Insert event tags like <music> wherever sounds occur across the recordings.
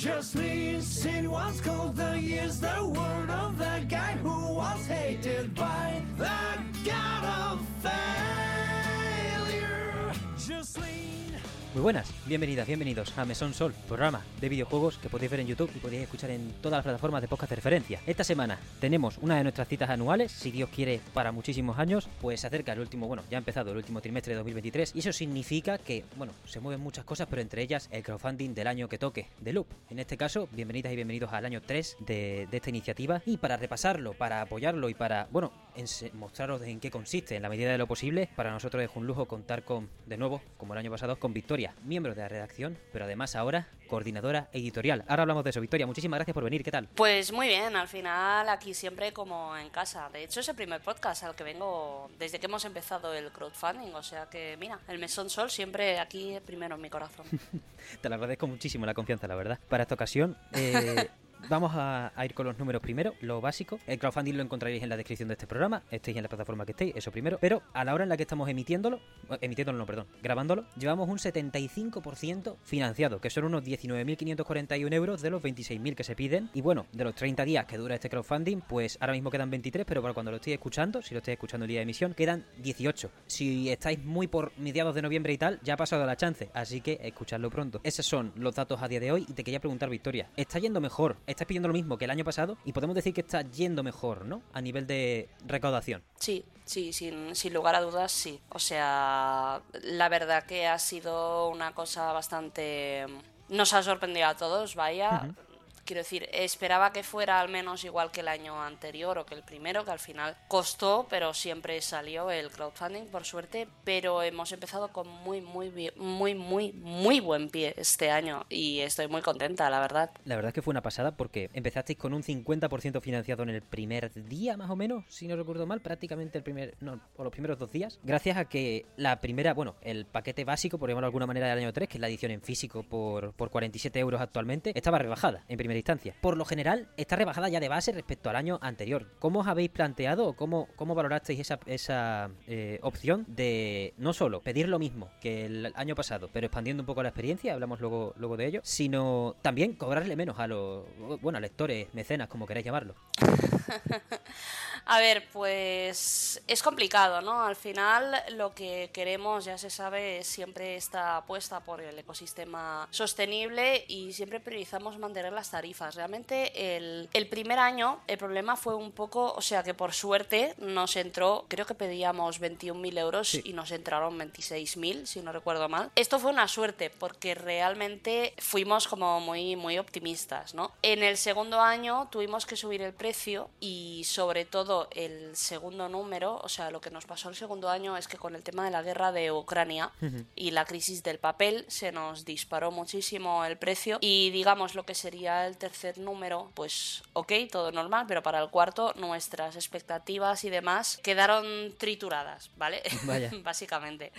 Just listen what's called the years the word of the guy who was hated by the god of failure. Just. Muy buenas, bienvenidas, bienvenidos a Mesón Sol, programa de videojuegos que podéis ver en YouTube y podéis escuchar en todas las plataformas de podcast de referencia. Esta semana tenemos una de nuestras citas anuales, si Dios quiere, para muchísimos años, pues se acerca el último, bueno, ya ha empezado el último trimestre de 2023 y eso significa que, bueno, se mueven muchas cosas, pero entre ellas el crowdfunding del año que toque, de Loop. En este caso, bienvenidas y bienvenidos al año 3 de, de esta iniciativa y para repasarlo, para apoyarlo y para, bueno, ense- mostraros en qué consiste en la medida de lo posible, para nosotros es un lujo contar con, de nuevo, como el año pasado, con Victoria, miembro de la redacción, pero además ahora coordinadora editorial. Ahora hablamos de eso. Victoria, muchísimas gracias por venir. ¿Qué tal? Pues muy bien, al final aquí siempre como en casa. De hecho es el primer podcast al que vengo desde que hemos empezado el crowdfunding. O sea que mira, el Mesón Sol siempre aquí primero en mi corazón. <laughs> Te lo agradezco muchísimo la confianza, la verdad. Para esta ocasión, eh, <laughs> vamos a, ir con los números primero, lo básico. El crowdfunding lo encontraréis en la descripción de este programa, estéis en la plataforma que estéis, eso primero. Pero a la hora en la que estamos emitiéndolo, eh, emitiéndolo, no, perdón, grabándolo, llevamos un 75% financiado, que son unos 19.541 euros de los 26.000 que se piden. Y bueno, de los 30 días que dura este crowdfunding, pues ahora mismo quedan 23, pero para cuando lo estoy escuchando, si lo estoy escuchando el día de emisión, quedan 18. Si estáis muy por mediados de noviembre y tal, ya ha pasado la chance, así que escuchadlo pronto. Esos son los datos a día de hoy y te quería preguntar, Victoria, ¿está yendo mejor? ¿Estás pidiendo lo mismo que el año pasado? Y podemos decir que está yendo mejor, ¿no? A nivel de recaudación. Sí, sí, sin, sin lugar a dudas sí. O sea, la verdad que ha sido una cosa bastante... Nos ha sorprendido a todos, vaya. Quiero decir, esperaba que fuera al menos igual que el año anterior o que el primero, que al final costó, pero siempre salió el crowdfunding, por suerte. Pero hemos empezado con muy, muy, muy, muy, muy buen pie este año y estoy muy contenta, la verdad. La verdad es que fue una pasada porque empezasteis con un 50% financiado en el primer día, más o menos, si no recuerdo mal, prácticamente el primer, no, o los primeros dos días, gracias a que la primera, bueno, el paquete básico, por llamarlo de alguna manera, del año 3, que es la edición en físico por, por 47 euros actualmente, estaba rebajada en primera Por lo general, está rebajada ya de base respecto al año anterior. ¿Cómo os habéis planteado o cómo, cómo valorasteis esa, esa eh, opción de no solo pedir lo mismo que el año pasado, pero expandiendo un poco la experiencia, hablamos luego, luego de ello, sino también cobrarle menos a los, bueno, a lectores, mecenas, como queráis llamarlo? <laughs> A ver, pues es complicado, ¿no? Al final lo que queremos, ya se sabe, es siempre esta apuesta por el ecosistema sostenible y siempre priorizamos mantener las tarifas. Realmente el, el primer año el problema fue un poco, o sea que por suerte nos entró, creo que pedíamos 21.000 euros Sí. y nos entraron 26.000, si no recuerdo mal. Esto fue una suerte porque realmente fuimos como muy, muy optimistas, ¿no? En el segundo año tuvimos que subir el precio y sobre todo el segundo número, o sea, lo que nos pasó el segundo año es que con el tema de la guerra de Ucrania y la crisis del papel se nos disparó muchísimo el precio y digamos lo que sería el tercer número, pues ok, todo normal, pero para el cuarto nuestras expectativas y demás quedaron trituradas, ¿vale? Vaya. <laughs> Básicamente.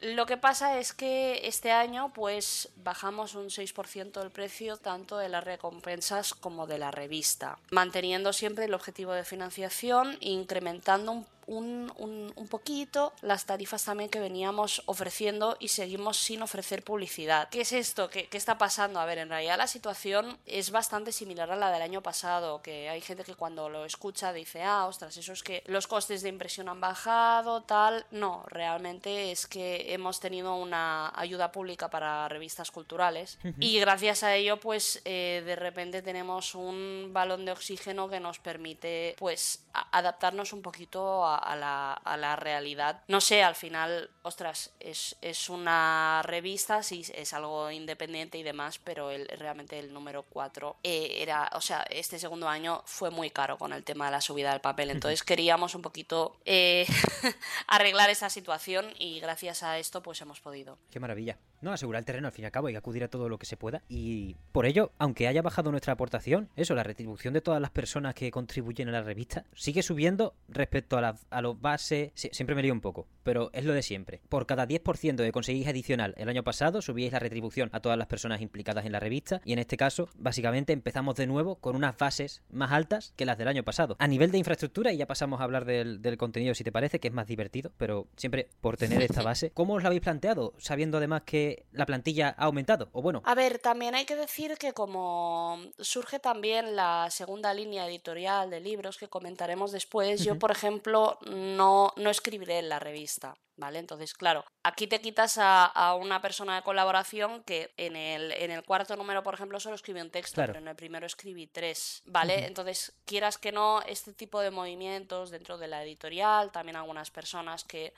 Lo que pasa es que este año pues bajamos un 6% el precio tanto de las recompensas como de la revista, manteniendo siempre el objetivo de financiación incrementando un, un, un- un poquito las tarifas también que veníamos ofreciendo y seguimos sin ofrecer publicidad. ¿Qué es esto? ¿Qué, qué está pasando? A ver, en realidad la situación es bastante similar a la del año pasado, que hay gente que cuando lo escucha dice, ah, ostras, eso es que los costes de impresión han bajado, tal. No, realmente es que hemos tenido una ayuda pública para revistas culturales y gracias a ello, pues eh, de repente tenemos un balón de oxígeno que nos permite, pues, adaptarnos un poquito a, a la, a la realidad. No sé, al final, ostras, es, es una revista, sí, es algo independiente y demás, pero el, realmente el número 4 era, o sea, este segundo año fue muy caro con el tema de la subida del papel, entonces queríamos un poquito eh, <laughs> arreglar esa situación y gracias a esto pues hemos podido. Qué maravilla. No, asegurar el terreno al fin y al cabo y acudir a todo lo que se pueda. Y por ello, aunque haya bajado nuestra aportación, eso, la retribución de todas las personas que contribuyen a la revista, sigue subiendo respecto a, la- a los bases. Sie- siempre me lío un poco, pero es lo de siempre. Por cada 10% que conseguís adicional el año pasado, subíais la retribución a todas las personas implicadas en la revista. Y en este caso, básicamente empezamos de nuevo con unas bases más altas que las del año pasado. A nivel de infraestructura, y ya pasamos a hablar del, del contenido si te parece, que es más divertido, pero siempre por tener esta <laughs> base. ¿Cómo os lo habéis planteado? Sabiendo además que que la plantilla ha aumentado, o bueno. A ver, también hay que decir que como surge también la segunda línea editorial de libros que comentaremos después, yo, por ejemplo, no, no escribiré en la revista. ¿Vale? Entonces, claro, aquí te quitas a, una persona de colaboración que en el, en el cuarto número, por ejemplo, solo escribí un texto, pero en el primero escribí tres, ¿vale? Entonces, quieras que no, este tipo de movimientos dentro de la editorial, también algunas personas que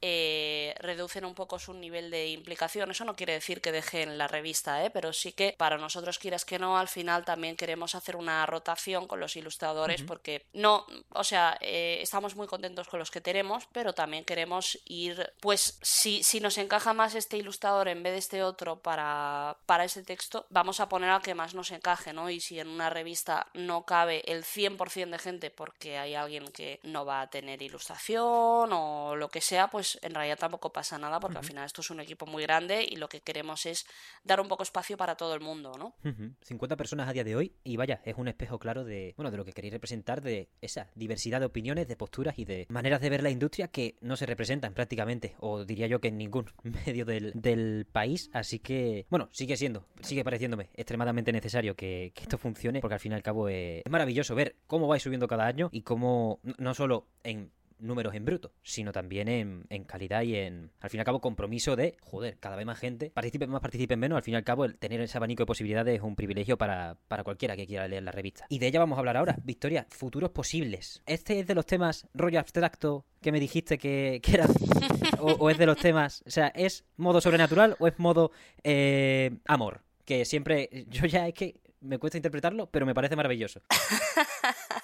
eh, reducen un poco su nivel de implicación. Eso no quiere decir que dejen la revista, ¿eh? pero sí que para nosotros, quieras que no, al final también queremos hacer una rotación con los ilustradores porque no, o sea, eh, estamos muy contentos con los que tenemos, pero también queremos ir, pues si, si nos encaja más este ilustrador en vez de este otro para, para ese texto, vamos a poner al que más nos encaje, ¿no? Y si en una revista no cabe el 100% de gente porque hay alguien que no va a tener ilustración o lo que sea, pues pues, en realidad tampoco pasa nada porque al final esto es un equipo muy grande y lo que queremos es dar un poco espacio para todo el mundo, ¿no? 50 personas a día de hoy y vaya, es un espejo claro de, bueno, de lo que queréis representar, de esa diversidad de opiniones, de posturas y de maneras de ver la industria que no se representan prácticamente, o diría yo que en ningún <laughs> medio del, país, así que, bueno, sigue siendo, sigue pareciéndome extremadamente necesario que, esto funcione porque al fin y al cabo es, es maravilloso ver cómo vais subiendo cada año y cómo no solo en números en bruto, sino también en, calidad y en, al fin y al cabo, compromiso de, joder, cada vez más gente, participen más, participen menos, al fin y al cabo, el tener ese abanico de posibilidades es un privilegio para, cualquiera que quiera leer la revista. Y de ella vamos a hablar ahora. Victoria, futuros posibles. Este es de los temas rollo abstracto que me dijiste que, era, <laughs> o, es de los temas, o sea, ¿es modo sobrenatural o es modo eh, amor? Que siempre, yo ya es que me cuesta interpretarlo, pero me parece maravilloso. <laughs>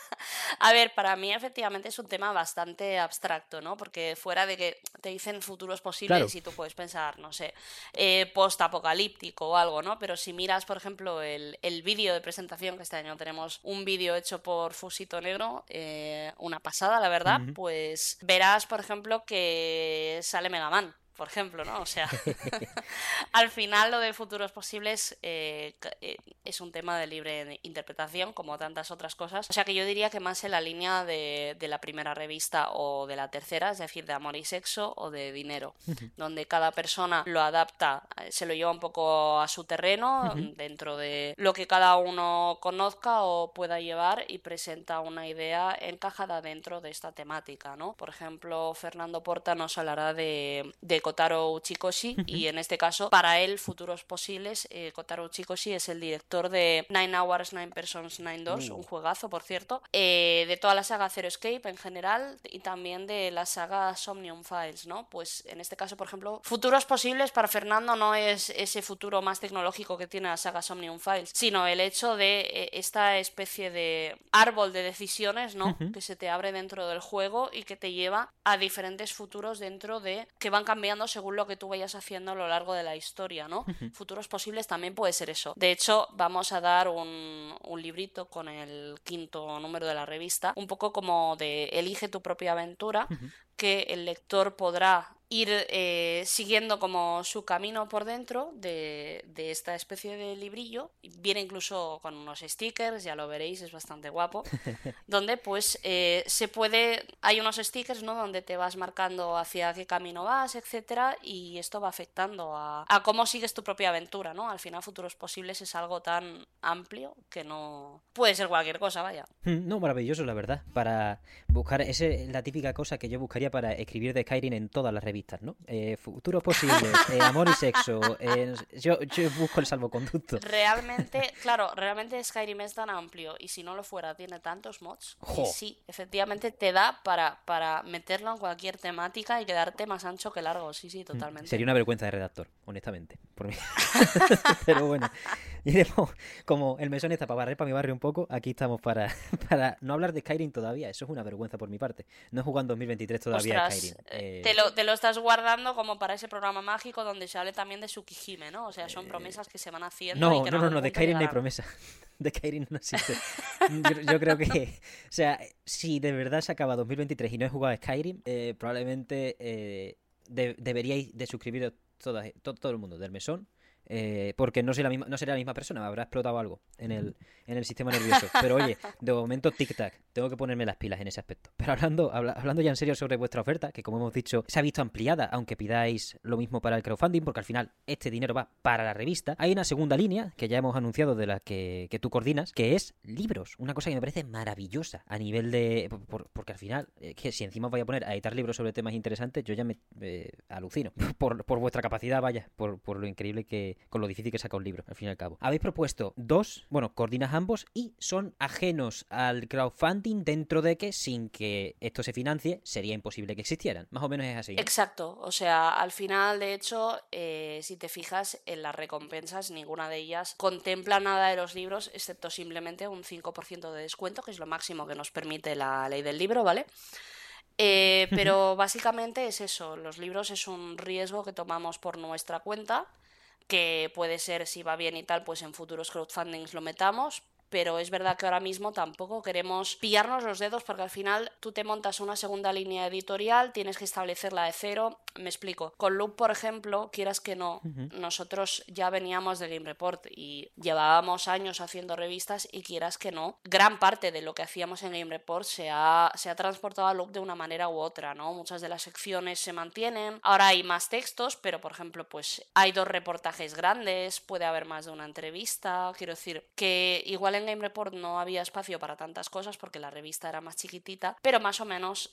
A ver, para mí efectivamente es un tema bastante abstracto, ¿no? Porque fuera de que te dicen futuros posibles y tú puedes pensar, no sé, eh, post-apocalíptico o algo, ¿no? Pero si miras, por ejemplo, el, vídeo de presentación, que este año tenemos un vídeo hecho por Fusito Negro, eh, una pasada, la verdad, pues verás, por ejemplo, que sale Mega Man por ejemplo, ¿no? O sea, <laughs> al final lo de futuros posibles eh, eh, es un tema de libre interpretación, como tantas otras cosas. O sea que yo diría que más en la línea de, la primera revista o de la tercera, es decir, de amor y sexo o de dinero, donde cada persona lo adapta, eh, se lo lleva un poco a su terreno, dentro de lo que cada uno conozca o pueda llevar y presenta una idea encajada dentro de esta temática, ¿no? Por ejemplo, Fernando Porta nos hablará de Kotaro Uchikoshi y en este caso para él futuros posibles eh, Kotaro Uchikoshi es el director de Nine Hours, Nine Persons, Nine Doors, un juegazo por cierto, eh, de toda la saga Zero Escape en general y también de la saga Somnium Files, ¿no? Pues en este caso, por ejemplo, futuros posibles para Fernando no es ese futuro más tecnológico que tiene la saga Somnium Files, sino el hecho de eh, esta especie de árbol de decisiones, ¿no? Que se te abre dentro del juego y que te lleva a diferentes futuros dentro de que van cambiando según lo que tú vayas haciendo a lo largo de la historia, ¿no? Futuros posibles también puede ser eso. De hecho, vamos a dar un, un librito con el quinto número de la revista, un poco como de elige tu propia aventura, que el lector podrá ir eh, siguiendo como su camino por dentro de, esta especie de librillo. Viene incluso con unos stickers, ya lo veréis, es bastante guapo. <laughs> donde pues eh, se puede, hay unos stickers, ¿no? Donde te vas marcando hacia qué camino vas, etcétera, y esto va afectando a, a cómo sigues tu propia aventura, ¿no? Al final, futuros posibles es algo tan amplio que no puede ser cualquier cosa, vaya. Hmm, no, maravilloso, la verdad. Para buscar, esa es la típica cosa que yo buscaría para escribir de Skyrim en todas las revistas ¿no? Eh, futuros posibles, eh, amor y sexo. Eh, yo, busco el salvoconducto. Realmente, claro, realmente Skyrim es tan amplio y si no lo fuera, tiene tantos mods. Y sí, efectivamente te da para, para meterlo en cualquier temática y quedarte más ancho que largo. Sí, sí, mm, totalmente. Sería una vergüenza de redactor, honestamente, por mí. <laughs> <laughs> Pero bueno. <laughs> iremos como el mesón está para barrer para mi barrio un poco, aquí estamos para, <laughs> para no hablar de Skyrim todavía, eso es una vergüenza por mi parte. No he jugado en 2023 todavía Skyrim. Eh, te, lo, te lo estás guardando como para ese programa mágico donde se hable también de Tsukihime, ¿no? O sea, son eh, promesas que se van haciendo. No, y que no, no, no, de Skyrim no hay promesa. <laughs> De Skyrim no existe. yo, creo que, o sea, si de verdad se acaba 2023 y no he jugado a Skyrim, eh, probablemente deberíais de suscribiros todo, todo el mundo del mesón eh, porque no, soy la misma, no seré la misma persona, habrá explotado algo en el, en el sistema nervioso. Pero oye, de momento tic-tac, tengo que ponerme las pilas en ese aspecto. Pero hablando, hablando ya en serio sobre vuestra oferta, que como hemos dicho, se ha visto ampliada, aunque pidáis lo mismo para el crowdfunding, porque al final este dinero va para la revista. Hay una segunda línea que ya hemos anunciado de la que, tú coordinas, que es libros. Una cosa que me parece maravillosa a nivel de... porque al final, que si encima voy a poner a editar libros sobre temas interesantes, yo ya me alucino. <laughs> Por, por vuestra capacidad, vaya, por, por lo increíble que con lo difícil que saca un libro, al fin y al cabo. Habéis propuesto dos, bueno, coordinas ambos y son ajenos al crowdfunding dentro de que sin que esto se financie sería imposible que existieran. Más o menos es así. Exacto, o sea, al final, de hecho, eh, si te fijas en las recompensas, ninguna de ellas contempla nada de los libros, excepto simplemente un 5% de descuento, que es lo máximo que nos permite la ley del libro, ¿vale? Eh, <laughs> pero básicamente es eso, los libros es un riesgo que tomamos por nuestra cuenta que puede ser si va bien y tal, pues en futuros crowdfundings lo metamos, pero es verdad que ahora mismo tampoco queremos pillarnos los dedos porque al final tú te montas una segunda línea editorial, tienes que establecerla de cero. Me explico. Con Loop, por ejemplo, quieras que no, nosotros ya veníamos de Game Report y llevábamos años haciendo revistas y quieras que no, gran parte de lo que hacíamos en Game Report se ha, se ha transportado a Loop de una manera u otra, ¿no? Muchas de las secciones se mantienen. Ahora hay más textos, pero por ejemplo, pues hay dos reportajes grandes, puede haber más de una entrevista. Quiero decir que igual en Game Report no había espacio para tantas cosas porque la revista era más chiquitita, pero más o menos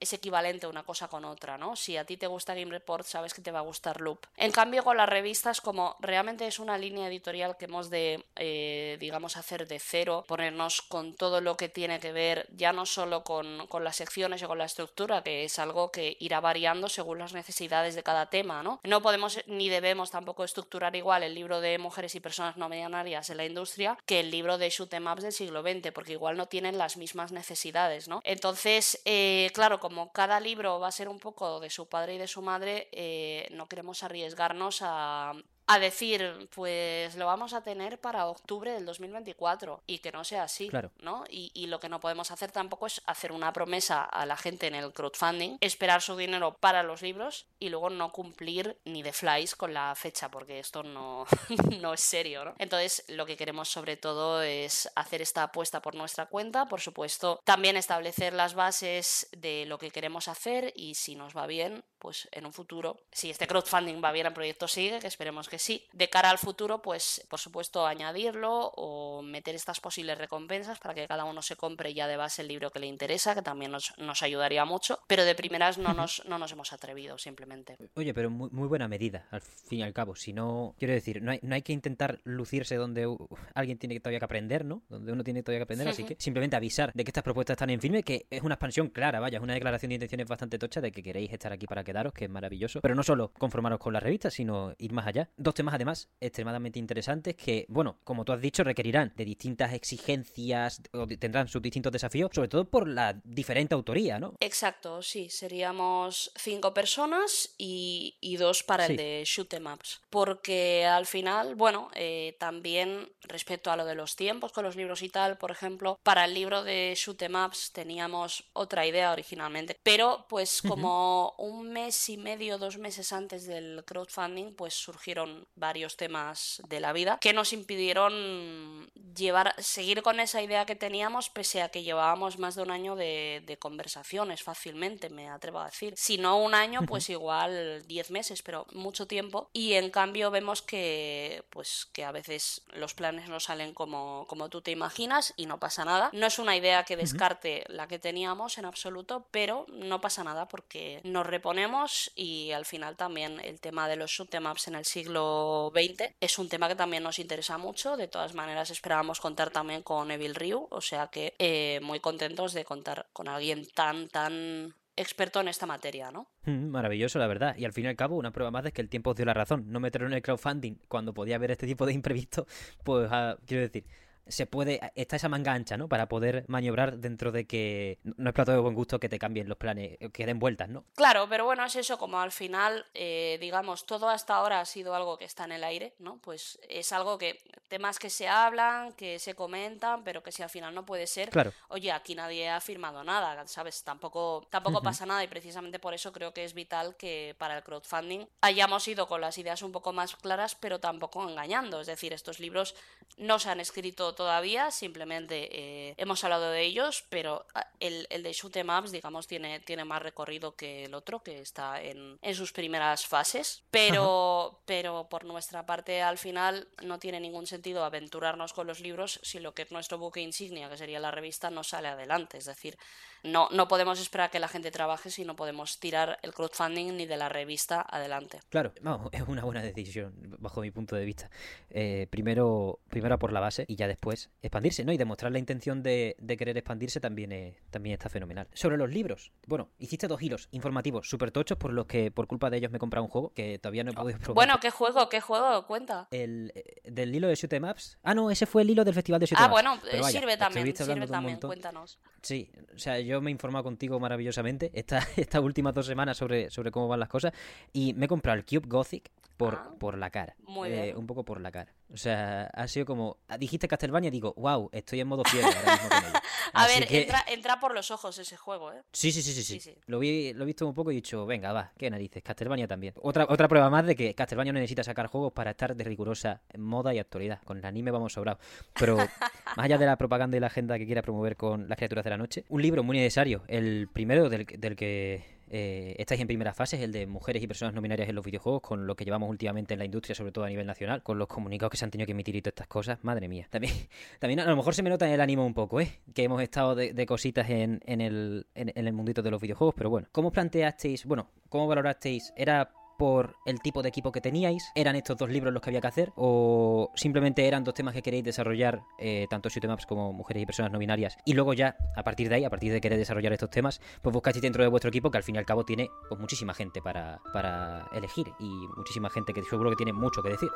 es equivalente una cosa con otra, ¿no? Si a ti te gusta Game Report, sabes que te va a gustar Loop. En cambio, con las revistas, como realmente es una línea editorial que hemos de, eh, digamos, hacer de cero, ponernos con todo lo que tiene que ver, ya no solo con, con las secciones o con la estructura, que es algo que irá variando según las necesidades de cada tema, ¿no? No podemos ni debemos tampoco estructurar igual el libro de mujeres y personas no medianarias en la industria que el libro de shoot em ups del siglo XX, porque igual no tienen las mismas necesidades, ¿no? Entonces, eh, claro, como cada libro va a ser un poco de su padre y de su madre, eh, no queremos arriesgarnos a, a decir, pues lo vamos a tener para octubre del 2024 y que no sea así, ¿no? Y, lo que no podemos hacer tampoco es hacer una promesa a la gente en el crowdfunding, esperar su dinero para los libros y luego no cumplir ni de flies con la fecha, porque esto no, <laughs> no es serio, ¿no? Entonces, lo que queremos sobre todo es hacer esta apuesta por nuestra cuenta, por supuesto, también establecer las bases de lo que queremos hacer y si nos va bien, pues en un futuro, si este crowdfunding va bien, el proyecto sigue, que esperemos que sí, de cara al futuro, pues por supuesto añadirlo o meter estas posibles recompensas para que cada uno se compre ya de base el libro que le interesa, que también nos, nos ayudaría mucho, pero de primeras no nos, no nos hemos atrevido simplemente. Oye, pero muy, muy buena medida, al fin y al cabo, si no, quiero decir, no hay, no hay que intentar lucirse donde alguien tiene todavía que aprender, ¿no? Donde uno tiene todavía que aprender, así que simplemente avisar de que estas propuestas están en firme, que es una expansión clara, vaya, es una declaración de intenciones bastante tocha de que queréis estar aquí para quedaros, que es maravilloso. Pero no solo conformaros con la revista, sino ir más allá. Dos temas además extremadamente interesantes que, bueno, como tú has dicho, requerirán de distintas exigencias o tendrán sus distintos desafíos, sobre todo por la diferente autoría, ¿no? Exacto, sí. Seríamos cinco personas y, dos para el de Shoot Em Ups. Porque al final, bueno, eh, también respecto a lo de los tiempos con los libros y tal, por ejemplo, para el libro de Shoot Em Ups teníamos otra idea originalmente. Pero pues como un mes y medio, dos meses antes del crowdfunding, pues surgieron varios temas de la vida que nos impidieron llevar, seguir con esa idea que teníamos, pese a que llevábamos más de un año de, conversaciones fácilmente, me atrevo a decir. Si no un año, pues igual diez meses, pero mucho tiempo. Y en cambio vemos que, pues, que a veces los planes no salen como, como tú te imaginas y no pasa nada. No es una idea que descarte la que teníamos en absoluto, pero no pasa nada porque nos reponemos y al final también el tema de los shoot em ups en el siglo XX es un tema que también nos interesa mucho. De todas maneras esperábamos contar también con Evil Ryu, o sea que eh, muy contentos de contar con alguien tan, tan experto en esta materia, ¿no? Mm, maravilloso, la verdad. Y al fin y al cabo, una prueba más de que el tiempo os dio la razón. No meterlo en el crowdfunding cuando podía haber este tipo de imprevisto, pues ah, quiero decir, se puede, está esa manga ancha, ¿no? Para poder maniobrar dentro de que no es plato de buen gusto que te cambien los planes, que den vueltas, ¿no? Claro, pero bueno, es eso, como al final, eh, digamos, todo hasta ahora ha sido algo que está en el aire, ¿no? Pues es algo que, temas que se hablan, que se comentan, pero que si al final no puede ser, Claro. oye, aquí nadie ha firmado nada, ¿sabes? Tampoco, tampoco pasa nada y precisamente por eso creo que es vital que para el crowdfunding hayamos ido con las ideas un poco más claras, pero tampoco engañando. Es decir, estos libros no se han escrito todavía, simplemente eh, hemos hablado de ellos, pero ah, el, el de Shoot 'em Ups, digamos, tiene, tiene más recorrido que el otro, que está en, en sus primeras fases. Pero, pero por nuestra parte, al final, no tiene ningún sentido aventurarnos con los libros si lo que es nuestro buque insignia, que sería la revista, no sale adelante. Es decir, no, no podemos esperar que la gente trabaje si no podemos tirar el crowdfunding ni de la revista adelante. Claro, vamos, <laughs> es una buena decisión bajo mi punto de vista. Eh, primero, primero por la base y ya después expandirse, ¿no? Y demostrar la intención de, de querer expandirse también, es- también está fenomenal. Sobre los libros, bueno, hiciste dos hilos informativos súper tochos por los que por culpa de ellos me he comprado un juego que todavía no he podido probar. Bueno, ¿qué juego? ¿Qué juego? Cuenta. El, eh, del hilo de Shoot Ups. Ah, no, ese fue el hilo del festival de Shoot Ah, bueno, Pero vaya, sirve también, sirve también, cuéntanos. Sí, o sea, yo me he informado contigo maravillosamente esta- <laughs> estas últimas dos semanas sobre, sobre cómo van las cosas y me he comprado el Cube Gothic por, Ah, por la cara. muy Eh, bien. un poco por la cara. O sea, ha sido como... Dijiste Castlevania y digo, wow, estoy en modo fiebre ahora mismo con ello. <laughs> A Así ver, que- entra, entra por los ojos ese juego, ¿eh? Sí, sí, sí, sí, sí. Sí, sí. Lo, vi, lo he visto un poco y he dicho, venga, va, qué narices, Castlevania también. Otra, otra prueba más de que Castlevania no necesita sacar juegos para estar de rigurosa moda y actualidad. Con el anime vamos sobrados. Pero <laughs> más allá de la propaganda y la agenda que quiera promover con las criaturas de la noche, un libro muy necesario. El primero del, del que eh, estáis en primera fase el de mujeres y personas no binarias en los videojuegos, con lo que llevamos últimamente en la industria, sobre todo a nivel nacional, con los comunicados que se han tenido que emitir y todas estas cosas. Madre mía. También, <laughs> también a lo mejor se me nota en el ánimo un poco, ¿eh? Que hemos estado de, de cositas en, en el, en, en el mundito de los videojuegos, pero bueno. ¿Cómo planteasteis, bueno, cómo valorasteis? ¿Era por el tipo de equipo que teníais? ¿Eran estos dos libros los que había que hacer? ¿O simplemente eran dos temas que queréis desarrollar, eh, tanto shoot 'em ups como mujeres y personas no binarias? Y luego ya, a partir de ahí, a partir de querer desarrollar estos temas, pues buscasteis dentro de vuestro equipo que al fin y al cabo tiene pues, muchísima gente para, para elegir y muchísima gente que seguro que tiene mucho que decir.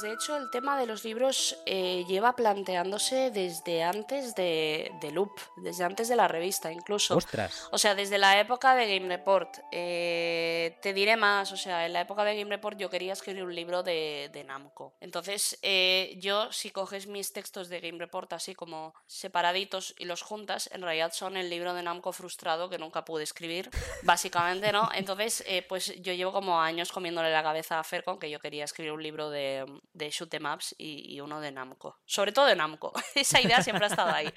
Pues de hecho el tema de los libros eh, lleva planteándose desde antes de, de Loop, desde antes de la revista incluso. ¡Ostras! O sea, desde la época de Game Report. Eh, te diré más, o sea, en la época de Game Report yo quería escribir un libro de, de Namco. Entonces, eh, yo, si coges mis textos de Game Report así como separaditos y los juntas, en realidad son el libro de Namco frustrado que nunca pude escribir, básicamente, ¿no? <laughs> Entonces, pues yo llevo como años comiéndole la cabeza a Fercon que yo quería escribir un libro de, de Shoot 'em Ups y, y uno de Namco. Sobre todo de Namco. <laughs> Esa idea siempre ha estado ahí.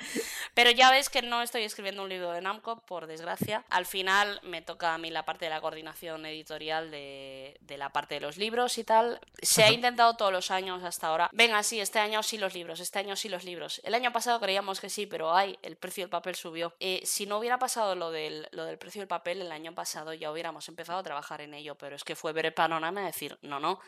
Pero ya ves que no estoy escribiendo un libro de Namco, por desgracia. Al final me toca a mí la parte de la coordinación editorial de, de la parte de los libros y tal. Se ha intentado todos los años hasta ahora. Venga, sí, este año sí los libros, este año sí los libros. El año pasado creíamos que sí, pero ay, el precio del papel subió. Eh, si no hubiera pasado lo del, lo del precio del papel el año pasado, ya hubiéramos empezado a trabajar en ello, pero es que fue ver el panorama y decir, no, no,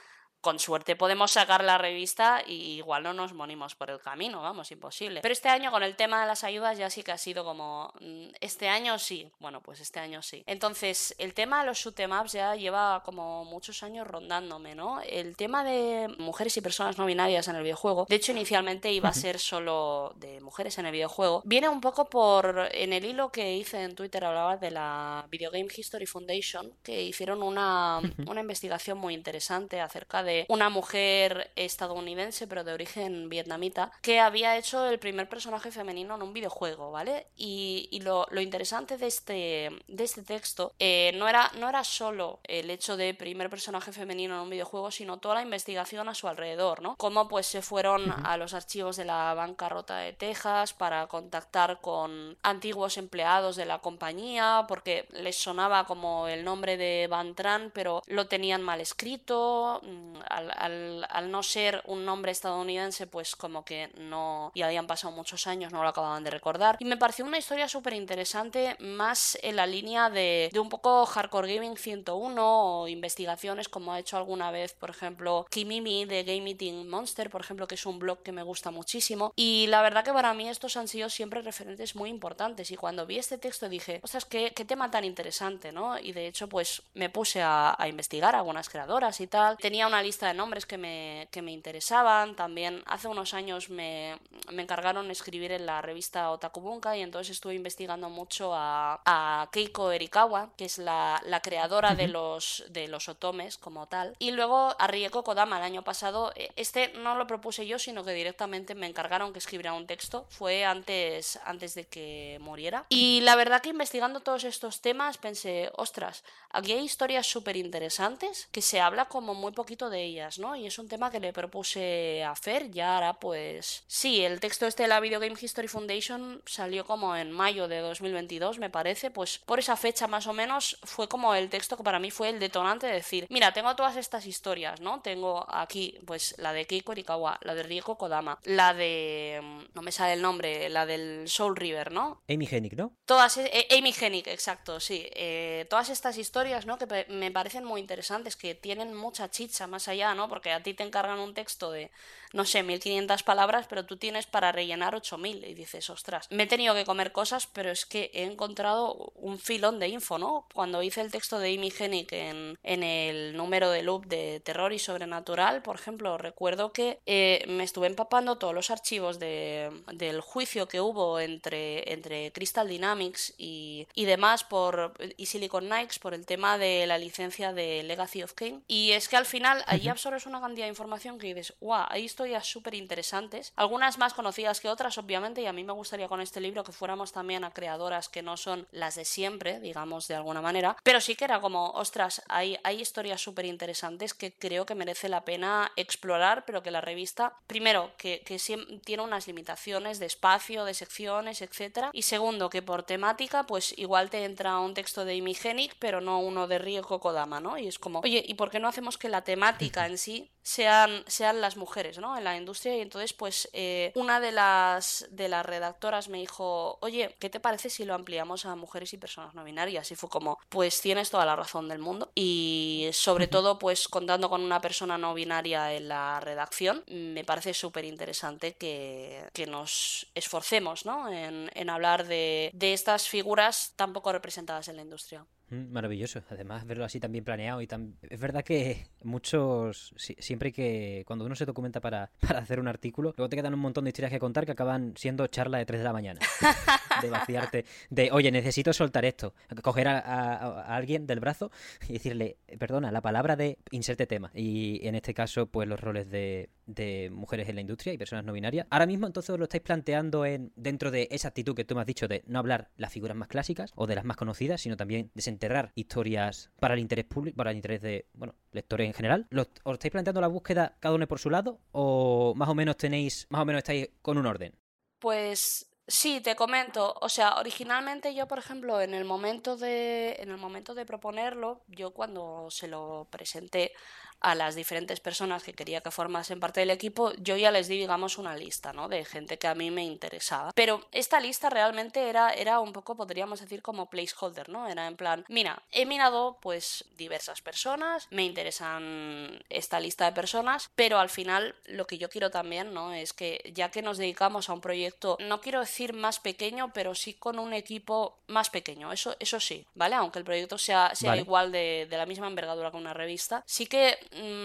con suerte podemos sacar la revista y igual no nos monimos por el camino, vamos, imposible. Pero este año con el tema de las ayudas ya sí que ha sido como, mm, este año sí, bueno, pues este año sí. Entonces, el tema de los shoot 'em ups ya lleva como muchos años rondándome, ¿no? El tema de mujeres y personas no binarias en el videojuego, de hecho inicialmente iba a ser solo de mujeres en el videojuego, viene un poco por, en el hilo que hice en Twitter hablaba de la Video Game History Foundation, que hicieron una, una investigación muy interesante acerca de una mujer estadounidense, pero de origen vietnamita, que había hecho el primer personaje femenino en un videojuego, ¿vale? Y, y lo, lo interesante de este, de este texto eh, no, era, no era solo el hecho de primer personaje femenino en un videojuego, sino toda la investigación a su alrededor, ¿no? Cómo pues se fueron a los archivos de la bancarrota de Texas para contactar con antiguos empleados de la compañía, porque les sonaba como el nombre de Van Tran, pero lo tenían mal escrito. Al, no ser un nombre estadounidense, pues como que no, y habían pasado muchos años, no lo acababan de recordar. Y me pareció una historia súper interesante, más en la línea de, un poco Hardcore Gaming 101 o investigaciones como ha hecho alguna vez, por ejemplo, Kimimi de Game Eating Monster, por ejemplo, que es un blog que me gusta muchísimo. Y la verdad que para mí estos han sido siempre referentes muy importantes. Y cuando vi este texto dije, ostras, qué, qué tema tan interesante, ¿no? Y de hecho, pues me puse a, a investigar algunas creadoras y tal. Tenía una lista de nombres que me, que me interesaban. También hace unos años me, me encargaron escribir en la revista Otakubunka y entonces estuve investigando mucho a, a Keiko Erikawa, que es la, la creadora de los, de los otomes como tal. Y luego a Rieko Kodama el año pasado. Eh, este no lo propuse yo, sino que directamente me encargaron que escribiera un texto. Fue antes, antes de que muriera. Y la verdad que investigando todos estos temas pensé, ostras, aquí hay historias súper interesantes que se habla como muy poquito de ellas, ¿no? Y es un tema que le propuse a Fer, ya ahora pues... Sí, el texto este de la Video Game History Foundation salió como en mayo de 2022, me parece, pues por esa fecha más o menos fue como el texto que para mí fue el detonante de decir, mira, tengo todas estas historias, ¿no? Tengo aquí pues la de Keiko Rikawa, la de Rieko Kodama, la de... no me sale el nombre, la del Soul River, ¿no? Amy Hennig, ¿no? Todas, eh, Amy Hennig, exacto, sí. Eh, todas estas historias, ¿no? Que me parecen muy interesantes, que tienen mucha chicha más allá, ¿no? Porque a ti te encargan un texto de no sé, 1500 palabras, pero tú tienes para rellenar 8000 y dices, ostras, me he tenido que comer cosas, pero es que he encontrado un filón de info, ¿no? Cuando hice el texto de Amy Hennig en, en el número de loop de terror y sobrenatural, por ejemplo, recuerdo que eh, me estuve empapando todos los archivos de, del juicio que hubo entre, entre Crystal Dynamics y, y demás por, y Silicon Knights por el tema de la licencia de Legacy of Kane. Y es que al final allí absorbes una cantidad de información que dices, guau, ahí estoy súper interesantes, algunas más conocidas que otras, obviamente, y a mí me gustaría con este libro que fuéramos también a creadoras que no son las de siempre, digamos, de alguna manera, pero sí que era como, ostras, hay, hay historias súper interesantes que creo que merece la pena explorar, pero que la revista, primero, que, que tiene unas limitaciones de espacio, de secciones, etcétera, y segundo, que por temática, pues igual te entra un texto de Amy pero no uno de Rieko Kodama, ¿no? Y es como, oye, ¿y por qué no hacemos que la temática en sí sean, sean las mujeres, ¿no? En la industria y entonces pues eh, una de las, de las redactoras me dijo, oye, ¿qué te parece si lo ampliamos a mujeres y personas no binarias? Y fue como, pues tienes toda la razón del mundo y sobre todo pues contando con una persona no binaria en la redacción, me parece súper interesante que, que, nos esforcemos ¿no? en, en hablar de, de estas figuras tan poco representadas en la industria. Maravilloso, además verlo así también planeado y tan... es verdad que muchos, siempre que cuando uno se documenta para, <laughs> para, hacer un artículo, luego te quedan un montón de historias que contar que acaban siendo charla de 3 de la mañana, <laughs> de vaciarte, de oye, necesito soltar esto, coger a, a, alguien del brazo y decirle, perdona, la palabra de inserte tema, y en este caso pues los roles de, de mujeres en la industria y personas no binarias. Ahora mismo entonces lo estáis planteando en dentro de esa actitud que tú me has dicho de no hablar las figuras más clásicas o de las más conocidas, sino también de enterrar historias para el interés público, para el interés de, bueno, lectores en general. ¿Os estáis planteando la búsqueda cada uno por su lado o más o menos tenéis, más o menos estáis con un orden? Pues Sí, te comento. O sea, originalmente yo, por ejemplo, en el momento de, en el momento de proponerlo, yo cuando se lo presenté a las diferentes personas que quería que formasen parte del equipo, yo ya les di, digamos, una lista, ¿no? De gente que a mí me interesaba. Pero esta lista realmente era, era un poco, podríamos decir, como placeholder, ¿no? Era en plan, mira, he mirado, pues, diversas personas, me interesan esta lista de personas, pero al final lo que yo quiero también, ¿no? Es que ya que nos dedicamos a un proyecto, no quiero decir más pequeño, pero sí con un equipo más pequeño, eso, eso sí, ¿vale? Aunque el proyecto sea, sea igual de, de la misma envergadura que una revista, sí que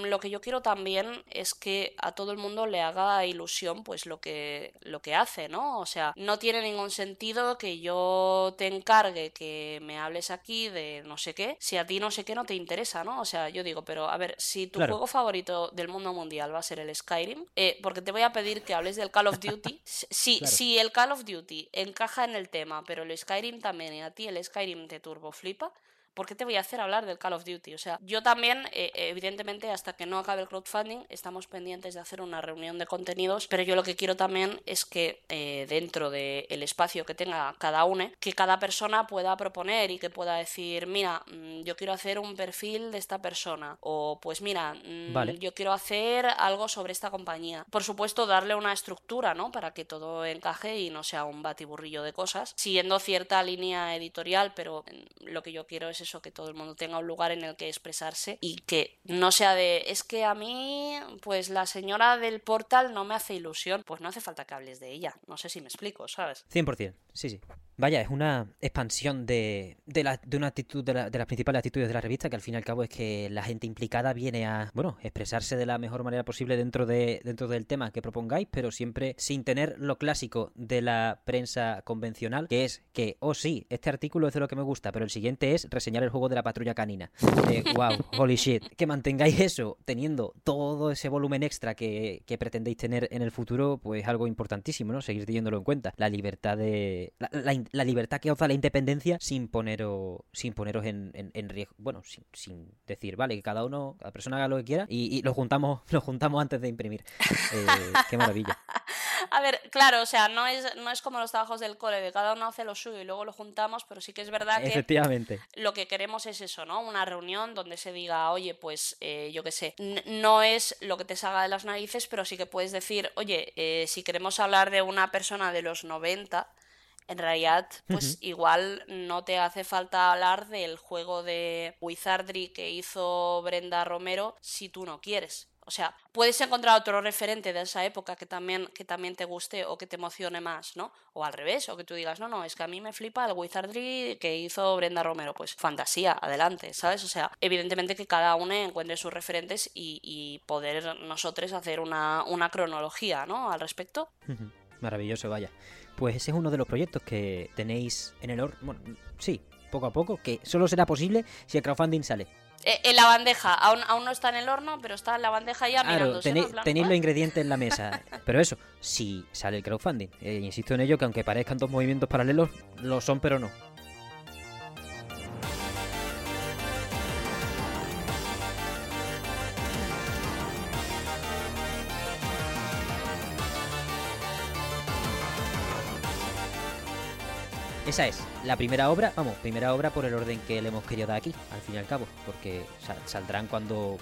lo que yo quiero también es que a todo el mundo le haga ilusión pues lo que, lo que hace, ¿no? O sea, no tiene ningún sentido que yo te encargue que me hables aquí de no sé qué, si a ti no sé qué no te interesa, ¿no? O sea, yo digo, pero a ver, si tu juego favorito del mundo mundial va a ser el Skyrim, eh, porque te voy a pedir que hables del Call of Duty, <laughs> si, si el Call of Duty encaja en el tema, pero el Skyrim también y a ti el Skyrim te turbo flipa, ¿Por qué te voy a hacer hablar del Call of Duty? O sea, yo también, eh, evidentemente, hasta que no acabe el crowdfunding, estamos pendientes de hacer una reunión de contenidos, pero yo lo que quiero también es que eh, dentro del espacio que tenga cada uno, que cada persona pueda proponer y que pueda decir, mira, mm, yo quiero hacer un perfil de esta persona, o pues mira, mm, yo quiero hacer algo sobre esta compañía. Por supuesto, darle una estructura, ¿no? Para que todo encaje y no sea un batiburrillo de cosas, siguiendo cierta línea editorial, pero mm, lo que yo quiero es eso, que todo el mundo tenga un lugar en el que expresarse y que no sea de, es que a mí, pues la señora del portal no me hace ilusión, pues no hace falta que hables de ella, no sé si me explico, ¿sabes? 100%, sí, sí. Vaya, es una expansión de, de, la, de una actitud de, las principales actitudes de la revista, que al fin y al cabo es que la gente implicada viene a, bueno, expresarse de la mejor manera posible dentro, de, dentro del tema que propongáis, pero siempre sin tener lo clásico de la prensa convencional, que es que, oh sí, este artículo es de lo que me gusta, pero el siguiente es reseñar el juego de la patrulla canina. <laughs> wow, holy shit. Que mantengáis eso teniendo todo ese volumen extra que, que, pretendéis tener en el futuro, pues algo importantísimo, ¿no? Seguir teniéndolo en cuenta. La libertad de... La, la, la libertad que os da la independencia sin poneros, sin poneros en, en, en riesgo. Bueno, sin, sin, decir, vale, que cada uno, cada persona haga lo que quiera y, y lo juntamos, <laughs> lo juntamos antes de imprimir. Eh, qué maravilla. <laughs> A ver, claro, o sea, no es, no es como los trabajos del cole, de cada uno hace lo suyo y luego lo juntamos, pero sí que es verdad que Efectivamente. lo que queremos es eso, ¿no? Una reunión donde se diga, oye, pues eh, yo qué sé, no es lo que te salga de las narices, pero sí que puedes decir, oye, eh, si queremos hablar de una persona de los 90, en realidad, pues uh -huh. igual no te hace falta hablar del juego de Wizardry que hizo Brenda Romero si tú no quieres. O sea, puedes encontrar otro referente de esa época que también, que también te guste o que te emocione más, ¿no? O al revés, o que tú digas, no, no, es que a mí me flipa el Wizardry que hizo Brenda Romero. Pues fantasía, adelante, ¿sabes? O sea, evidentemente que cada uno encuentre sus referentes y, poder nosotros hacer una, una, cronología, ¿no? Al respecto. Maravilloso, vaya. Pues ese es uno de los proyectos que tenéis en el horno. Bueno, sí, poco a poco, que solo será posible si el crowdfunding sale. Eh, en la bandeja, aún, aún, no está en el horno, pero está en la bandeja ya claro, mirándose, tenéis, ¿no? tenéis los ingredientes en la mesa. <laughs> pero eso, si sale el crowdfunding. Eh, insisto en ello, que aunque parezcan dos movimientos paralelos, lo son, pero no. Esa es la primera obra, vamos, primera obra por el orden que le hemos querido dar aquí, al fin y al cabo, porque saldrán cuando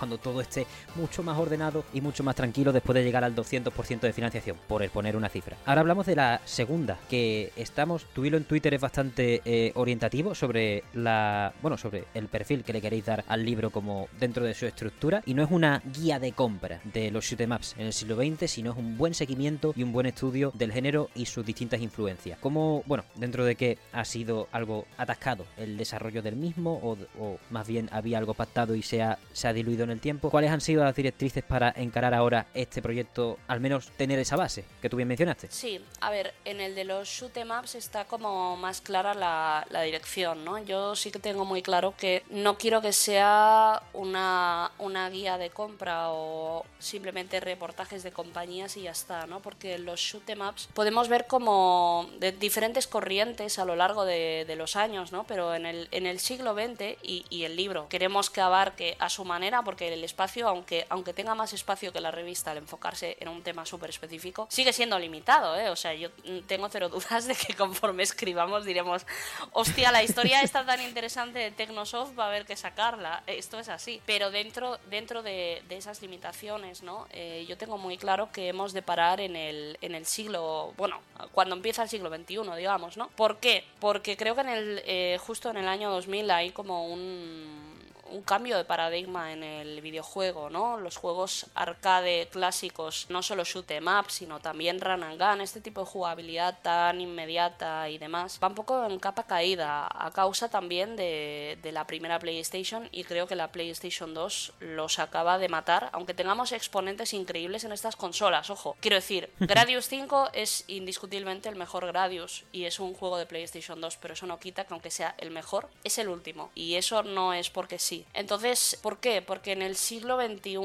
cuando todo esté mucho más ordenado y mucho más tranquilo después de llegar al 200% de financiación, por poner una cifra. Ahora hablamos de la segunda, que estamos, tu hilo en Twitter es bastante eh, orientativo sobre la, bueno, sobre el perfil que le queréis dar al libro como dentro de su estructura y no es una guía de compra de los shoot ups en el siglo XX, sino es un buen seguimiento y un buen estudio del género y sus distintas influencias. Como, bueno, dentro de que ha sido algo atascado el desarrollo del mismo o, o más bien había algo pactado y se ha, se ha diluido en el tiempo. ¿Cuáles han sido las directrices para encarar ahora este proyecto, al menos tener esa base que tú bien mencionaste? Sí, a ver, en el de los shoot em ups está como más clara la, dirección, ¿no? Yo sí que tengo muy claro que no quiero que sea una, una guía de compra o simplemente reportajes de compañías y ya está, ¿no? Porque los shoot em ups podemos ver como de diferentes corrientes a lo largo de, los años, ¿no? Pero en el, en el siglo XX y el libro queremos que abarque a su manera porque el espacio, aunque, aunque tenga más espacio que la revista al enfocarse en un tema súper específico, sigue siendo limitado, ¿eh? O sea, yo tengo cero <laughs> dudas de que conforme escribamos diremos, hostia, la historia está tan interesante de Tecnosoft, va a haber que sacarla. Esto es así. Pero dentro, dentro de, de esas limitaciones, ¿no? Eh, yo tengo muy claro que hemos de parar en el, en el siglo, bueno, cuando empieza el siglo XXI, digamos, ¿no? ¿Por qué? Porque creo que en el, eh, justo en el año 2000 hay como un un cambio de paradigma en el videojuego, ¿no? Los juegos arcade clásicos, no solo shoot em up, sino también run and gun, este tipo de jugabilidad tan inmediata y demás, va un poco en capa caída a causa también de, de la primera PlayStation y creo que la PlayStation 2 los acaba de matar, aunque tengamos exponentes increíbles en estas consolas, ojo. Quiero decir, <laughs> Gradius 5 es indiscutiblemente el mejor Gradius y es un juego de PlayStation 2, pero eso no quita que aunque sea el mejor, es el último y eso no es porque sí Entonces, ¿por qué? Porque en el siglo XXI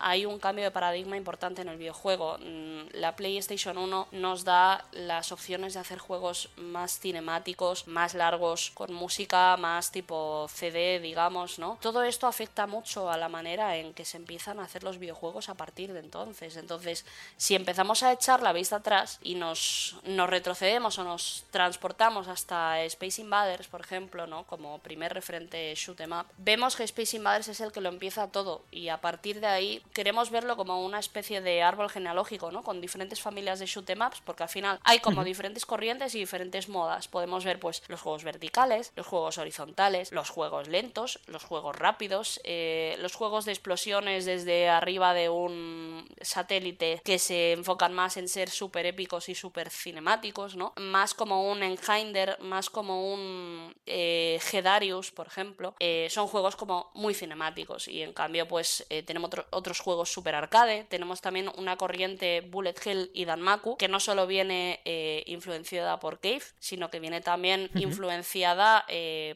hay un cambio de paradigma importante en el videojuego. Mm, la PlayStation 1 nos da las opciones de hacer juegos más cinemáticos, más largos, con música más tipo CD, digamos, ¿no? Todo esto afecta mucho a la manera en que se empiezan a hacer los videojuegos a partir de entonces. Entonces, si empezamos a echar la vista atrás y nos, nos retrocedemos o nos transportamos hasta Space Invaders, por ejemplo, ¿no? Como primer referente shoot em up, vemos que Space Invaders es el que lo empieza todo y a partir de ahí queremos verlo como una especie de árbol genealógico, ¿no? Con diferentes familias de shoot em ups, porque al final hay como diferentes corrientes y diferentes modas. Podemos ver pues los juegos verticales, los juegos horizontales, los juegos lentos, los juegos rápidos, eh, los juegos de explosiones desde arriba de un satélite que se enfocan más en ser súper épicos y súper cinemáticos, ¿no? Más como un Enhinder, más como un eh, Gedarius, por ejemplo. Eh, son juegos como muy cinemáticos y en cambio pues eh, tenemos otros juegos super arcade. Tenemos también una corriente Bullet Hell y Danmaku que no solo viene influenciada por Cave, sino que viene también influenciada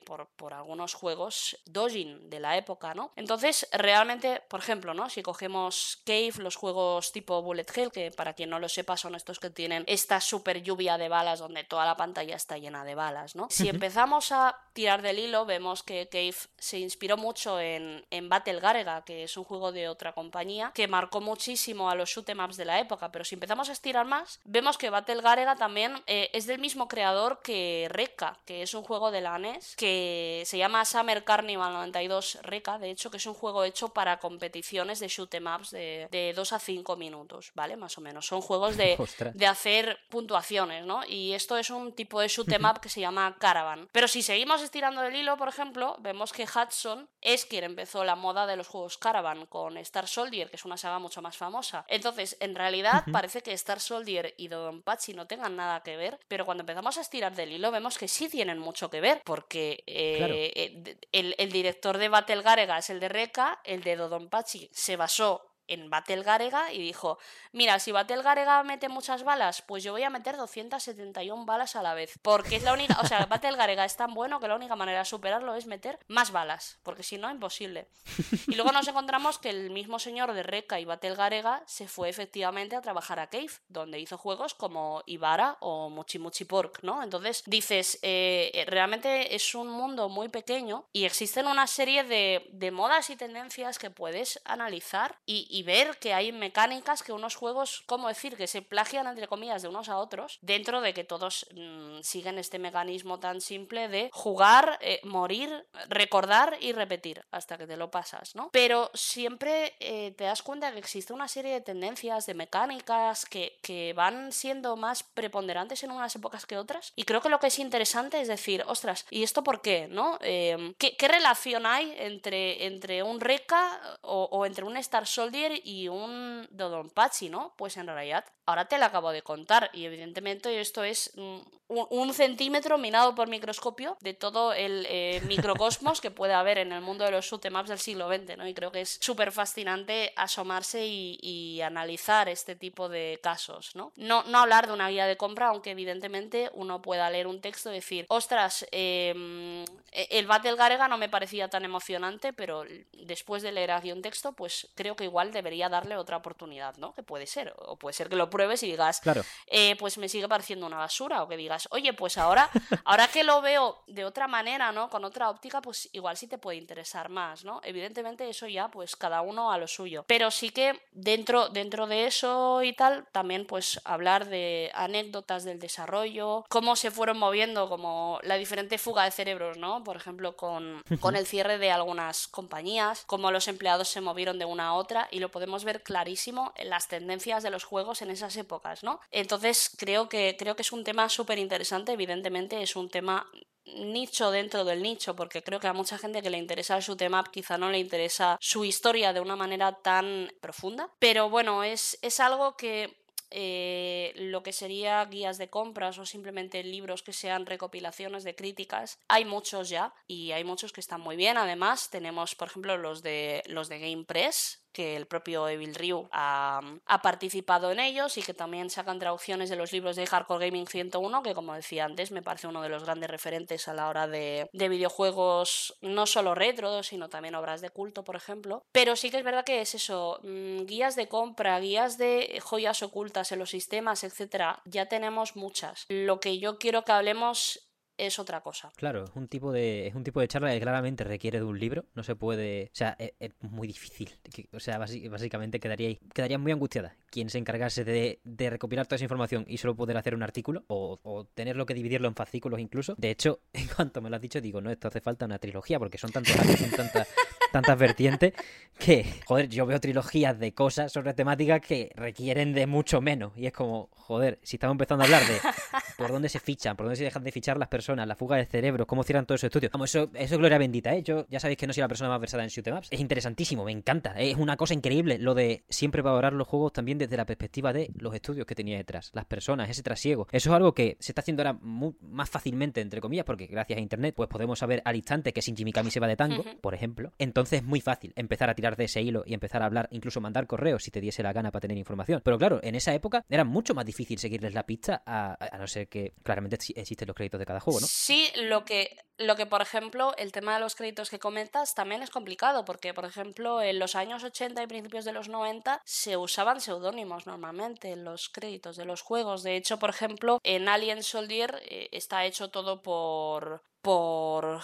por, por, algunos juegos Dojin de la época, ¿no? Entonces realmente, por ejemplo, ¿no? Si cogemos Cave, los juegos tipo Bullet Hell, que para quien no lo sepa son estos que tienen esta super lluvia de balas donde toda la pantalla está llena de balas, ¿no? Si empezamos a tirar del hilo, vemos que Cave se inspiró mucho en, en Battle Garega, que es un juego de otra compañía, que marcó muchísimo a los shoot'em ups de la época, pero si empezamos a estirar más, vemos que Battle Garega también eh, es del mismo creador que Reka, que es un juego de la NES, que se llama Summer Carnival 92 Reka, de hecho, que es un juego hecho para competiciones de shoot'em ups de, de 2 a 5 minutos, ¿vale? Más o menos. Son juegos de, <laughs> de hacer puntuaciones, ¿no? Y esto es un tipo de shoot em up <laughs> que se llama Caravan. Pero si seguimos estirando el hilo, por ejemplo, vemos que Hudson es quien empezó la moda de los juegos Caravan con Star Soldier, que es una saga mucho más famosa. Entonces, en realidad, parece que Star Soldier y Dodonpachi no tengan nada que ver, pero cuando empezamos a estirar del hilo, vemos que sí tienen mucho que ver, porque eh, eh, el, el, director de Battle Garega es el de Reka, el de Dodonpachi se basó en Battle Garega y dijo, mira, si Battle Garega mete muchas balas, pues yo voy a meter 271 balas a la vez. Porque es la única, o sea, Battle Garega es tan bueno que la única manera de superarlo es meter más balas, porque si no, imposible. Y luego nos encontramos que el mismo señor de Reka y Battle Garega se fue efectivamente a trabajar a Cave, donde hizo juegos como Ibara o Mochi Mochi Pork, ¿no? Entonces dices, eh, eh, realmente es un mundo muy pequeño y existen una serie de, de modas y tendencias que puedes analizar y y ver que hay mecánicas que unos juegos, ¿cómo decir?, que se plagian entre comillas de unos a otros, dentro de que todos mm, siguen este mecanismo tan simple de jugar, eh, morir, recordar y repetir hasta que te lo pasas, ¿no? Pero siempre eh, te das cuenta que existe una serie de tendencias, de mecánicas que, que van siendo más preponderantes en unas épocas que otras. Y creo que lo que es interesante es decir, ostras, ¿y esto por qué? ¿No? Em, ¿qué, ¿qué, relación hay entre, entre un Reca o, o entre un Star Soldier y un Dodonpachi, ¿no? Pues en realidad, ahora te lo acabo de contar y evidentemente esto es mm, un, centímetro minado por microscopio de todo el eh, <laughs> microcosmos que puede haber en el mundo de los shootemaps del siglo XX, ¿no? Y creo que es súper fascinante asomarse y, analizar este tipo de casos, ¿no? ¿no? No hablar de una guía de compra, aunque evidentemente uno pueda leer un texto y decir, ostras, em, e, el Battle Garega no me parecía tan emocionante, pero después de leer aquí un texto, pues creo que igual debería darle otra oportunidad, ¿no? Que puede ser, o puede ser que lo pruebes y digas, claro. Eh, pues me sigue pareciendo una basura, o que digas, oye, pues ahora, <laughs> ahora que lo veo de otra manera, ¿no? Con otra óptica, pues igual sí te puede interesar más, ¿no? Evidentemente eso ya, pues cada uno a lo suyo. Pero sí que dentro, dentro de eso y tal, también pues hablar de anécdotas del desarrollo, cómo se fueron moviendo, como la diferente fuga de cerebros, ¿no? Por ejemplo, con, <laughs> con el cierre de algunas compañías, cómo los empleados se movieron de una a otra y podemos ver clarísimo las tendencias de los juegos en esas épocas, ¿no? Entonces creo que, creo que es un tema súper interesante, evidentemente es un tema nicho dentro del nicho, porque creo que a mucha gente que le interesa su tema quizá no le interesa su historia de una manera tan profunda, pero bueno, es, es algo que eh, lo que sería guías de compras o simplemente libros que sean recopilaciones de críticas. Hay muchos ya y hay muchos que están muy bien. Además, tenemos, por ejemplo, los de los de Game Press, que el propio Evil Ryu ha, participado en ellos y que también sacan traducciones de los libros de Hardcore Gaming 101, que como decía antes, me parece uno de los grandes referentes a la hora de, de videojuegos, no solo retro, sino también obras de culto, por ejemplo. Pero sí que es verdad que es eso, mm, guías de compra, guías de joyas ocultas en los sistemas, etcétera, ya tenemos muchas. Lo que yo quiero que hablemos es otra cosa. Claro, es un tipo de, es un tipo de charla que claramente requiere de un libro. No se puede. O sea, es, es muy difícil. O sea, básicamente quedaría, quedaría muy angustiada quien se encargase de, de recopilar toda esa información y solo poder hacer un artículo o, o tenerlo que dividirlo en fascículos incluso. De hecho, <laughs> en cuanto me lo has dicho, digo, no, esto hace falta una trilogía porque son son tantas, tantas vertientes que, joder, yo veo trilogías de cosas sobre temáticas que requieren de mucho menos. Y es como, joder, si estamos empezando a hablar de por dónde se fichan, por dónde se dejan de fichar las personas, la fuga de cerebros, cómo cierran todo ese estudio. Vamos, eso, eso es gloria bendita, ¿eh? Yo ya sabéis que no soy la persona más versada en shoot 'em ups. Es interesantísimo, me encanta. Es una cosa increíble lo de siempre valorar los juegos también desde la perspectiva de los estudios que tenía detrás, las personas, ese trasiego. Eso es algo que se está haciendo ahora mu- más fácilmente, entre comillas, porque gracias a internet, pues podemos saber al instante que Shinji Mikami se va de tango, por ejemplo. Entonces es muy fácil empezar a tirar de ese hilo y empezar a hablar, incluso mandar correos si te diese la gana para tener información. Pero claro, en esa época era mucho más difícil seguirles la pista, a, no ser que claramente exi- existen los créditos de cada juego, ¿no? Sí, lo que, lo que, por ejemplo, el tema de los créditos que comentas también es complicado, porque, por ejemplo, en los años 80 y principios de los 90 se usaban seudónimos normalmente en los créditos de los juegos. De hecho, por ejemplo, en Alien Soldier eh, está hecho todo por por...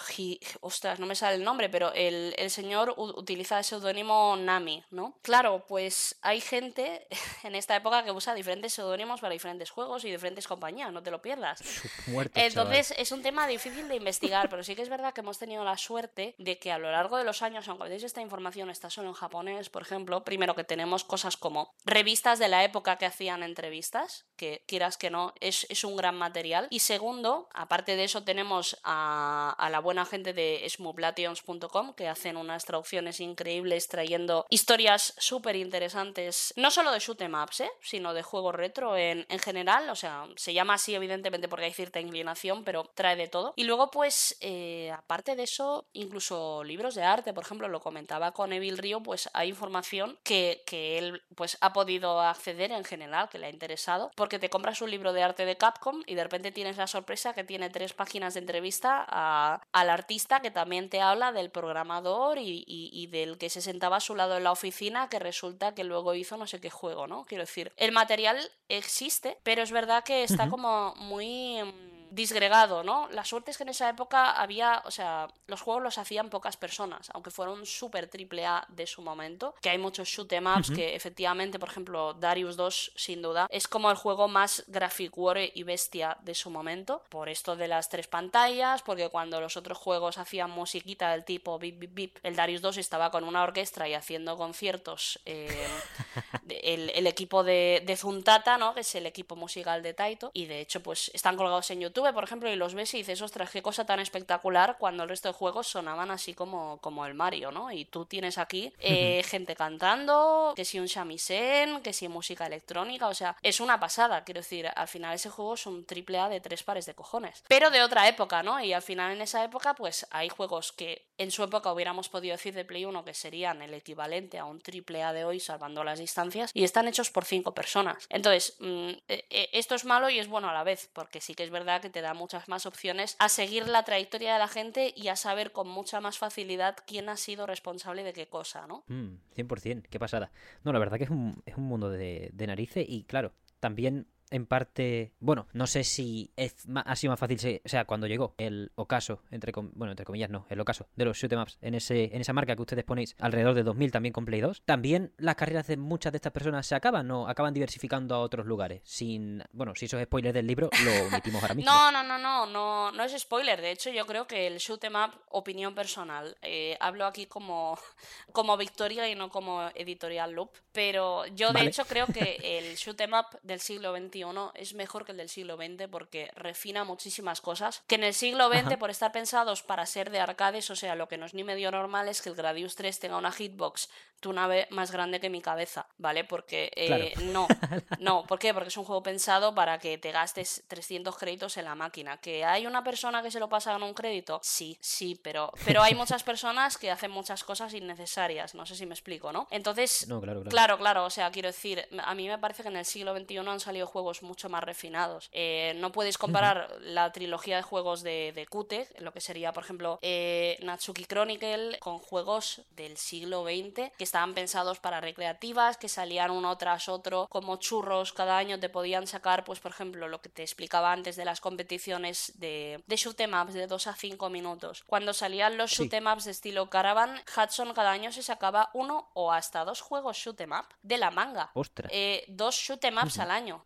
Ostras, no me sale el nombre, pero el, el señor utiliza el seudónimo Nami, ¿no? Claro, pues hay gente <laughs> en esta época que usa diferentes seudónimos para diferentes juegos y diferentes compañías, no te lo pierdas. Muerto, Entonces es un tema difícil de investigar, pero sí que es verdad que hemos tenido la suerte de que a lo largo de los años, aunque a veces esta información está solo en japonés, por ejemplo, primero que tenemos cosas como revistas de la época que hacían entrevistas, que quieras que no, es, es un gran material. Y segundo, aparte de eso, tenemos a, a la buena gente de smooblations.com que hacen unas traducciones increíbles trayendo historias súper interesantes, no solo de shoot 'em ups, ¿eh? sino de juegos retro en, en general. O sea, se llama así evidentemente porque hay cierta inclinación, pero trae de todo. Y luego, pues, eh, aparte de eso, incluso libros de arte, por ejemplo, lo comentaba con Evil Río, pues hay información que, que él pues ha podido acceder en general, que le ha interesado, porque te compras un libro de arte de Capcom y de repente tienes la sorpresa que tiene tres páginas de entrevista a- al artista que también te habla del programador y, y- y del que se sentaba a su lado en la oficina que resulta que luego hizo no sé qué juego, ¿no? Quiero decir, el material existe, pero es verdad que está como muy mm, disgregado, ¿no? La suerte es que en esa época había, o sea, los juegos los hacían pocas personas, aunque fueron súper triple A de su momento, que hay muchos shoot 'em ups que efectivamente, por ejemplo, Darius 2 sin duda es como el juego más graphic war y bestia de su momento, por esto de las tres pantallas, porque cuando los otros juegos hacían musiquita del tipo bip bip bip, el Darius 2 estaba con una orquesta y haciendo conciertos eh, el, el equipo de, de Zuntata, ¿no? Que es el equipo musical de Taito. Y de hecho, pues están colgados en YouTube, por ejemplo, y los ves y dices, ostras, qué cosa tan espectacular cuando el resto de juegos sonaban así como, como el Mario, ¿no? Y tú tienes aquí <laughs> eh, gente cantando, que si un shamisen, que si música electrónica, o sea, es una pasada. Quiero decir, al final ese juego es un triple A de tres pares de cojones. Pero de otra época, ¿no? Y al final en esa época, pues hay juegos que en su época hubiéramos podido decir de Play 1 que serían el equivalente a un triple A de hoy, salvando las distancias, y están hechos por cinco personas. Entonces, mm, eh, eh, esto es malo y es bueno a la vez, porque sí que es verdad que te da muchas más opciones a seguir la trayectoria de la gente y a saber con mucha más facilidad quién ha sido responsable de qué cosa, ¿no? Mm, 100%, qué pasada. No, la verdad que es un, es un mundo de, de narices y claro, también en parte, bueno, no sé si es ma- ha sido más fácil, se- o sea, cuando llegó el ocaso, entre com- bueno, entre comillas no, el ocaso de los shoot ups en ese en esa marca que ustedes ponéis alrededor de 2000 también con Play 2, también las carreras de muchas de estas personas se acaban o acaban diversificando a otros lugares, sin, bueno, si eso es spoiler del libro, lo omitimos ahora <laughs> mismo. No, no, no, no, no, no es spoiler. De hecho, yo creo que el shoot 'em up, opinión personal, eh, hablo aquí como, <laughs> como Victoria y no como editorial Loop, pero yo de Vale. hecho creo que el shoot 'em up del siglo XXI XXI es mejor que el del siglo XX porque refina muchísimas cosas que en el siglo XX, por estar pensados para ser de arcades, o sea, lo que no es ni medio normal es que el Gradius 3 tenga una hitbox tu nave más grande que mi cabeza, ¿vale? Porque eh, no, <laughs> no, ¿por qué? Porque es un juego pensado para que te gastes 300 créditos en la máquina. ¿Que hay una persona que se lo pasa con un crédito? Sí, sí, pero, pero hay muchas personas que hacen muchas cosas innecesarias, no sé si me explico, ¿no? Entonces, claro, claro, o sea, quiero decir, a mí me parece que en el siglo XXI han salido juegos mucho más refinados. Eh, no puedes comparar la trilogía de juegos de, de Kute, lo que sería, por ejemplo, eh, Natsuki Chronicle, con juegos del siglo XX que estaban pensados para recreativas, que salían uno tras otro como churros cada año, te podían sacar, pues por ejemplo, lo que te explicaba antes de las competiciones de, de shoot em ups de 2 a 5 minutos. Cuando salían los shoot em ups de estilo Caravan, Hudson cada año se sacaba uno o hasta dos juegos shoot em up de la manga. Eh, dos shoot em ups al año.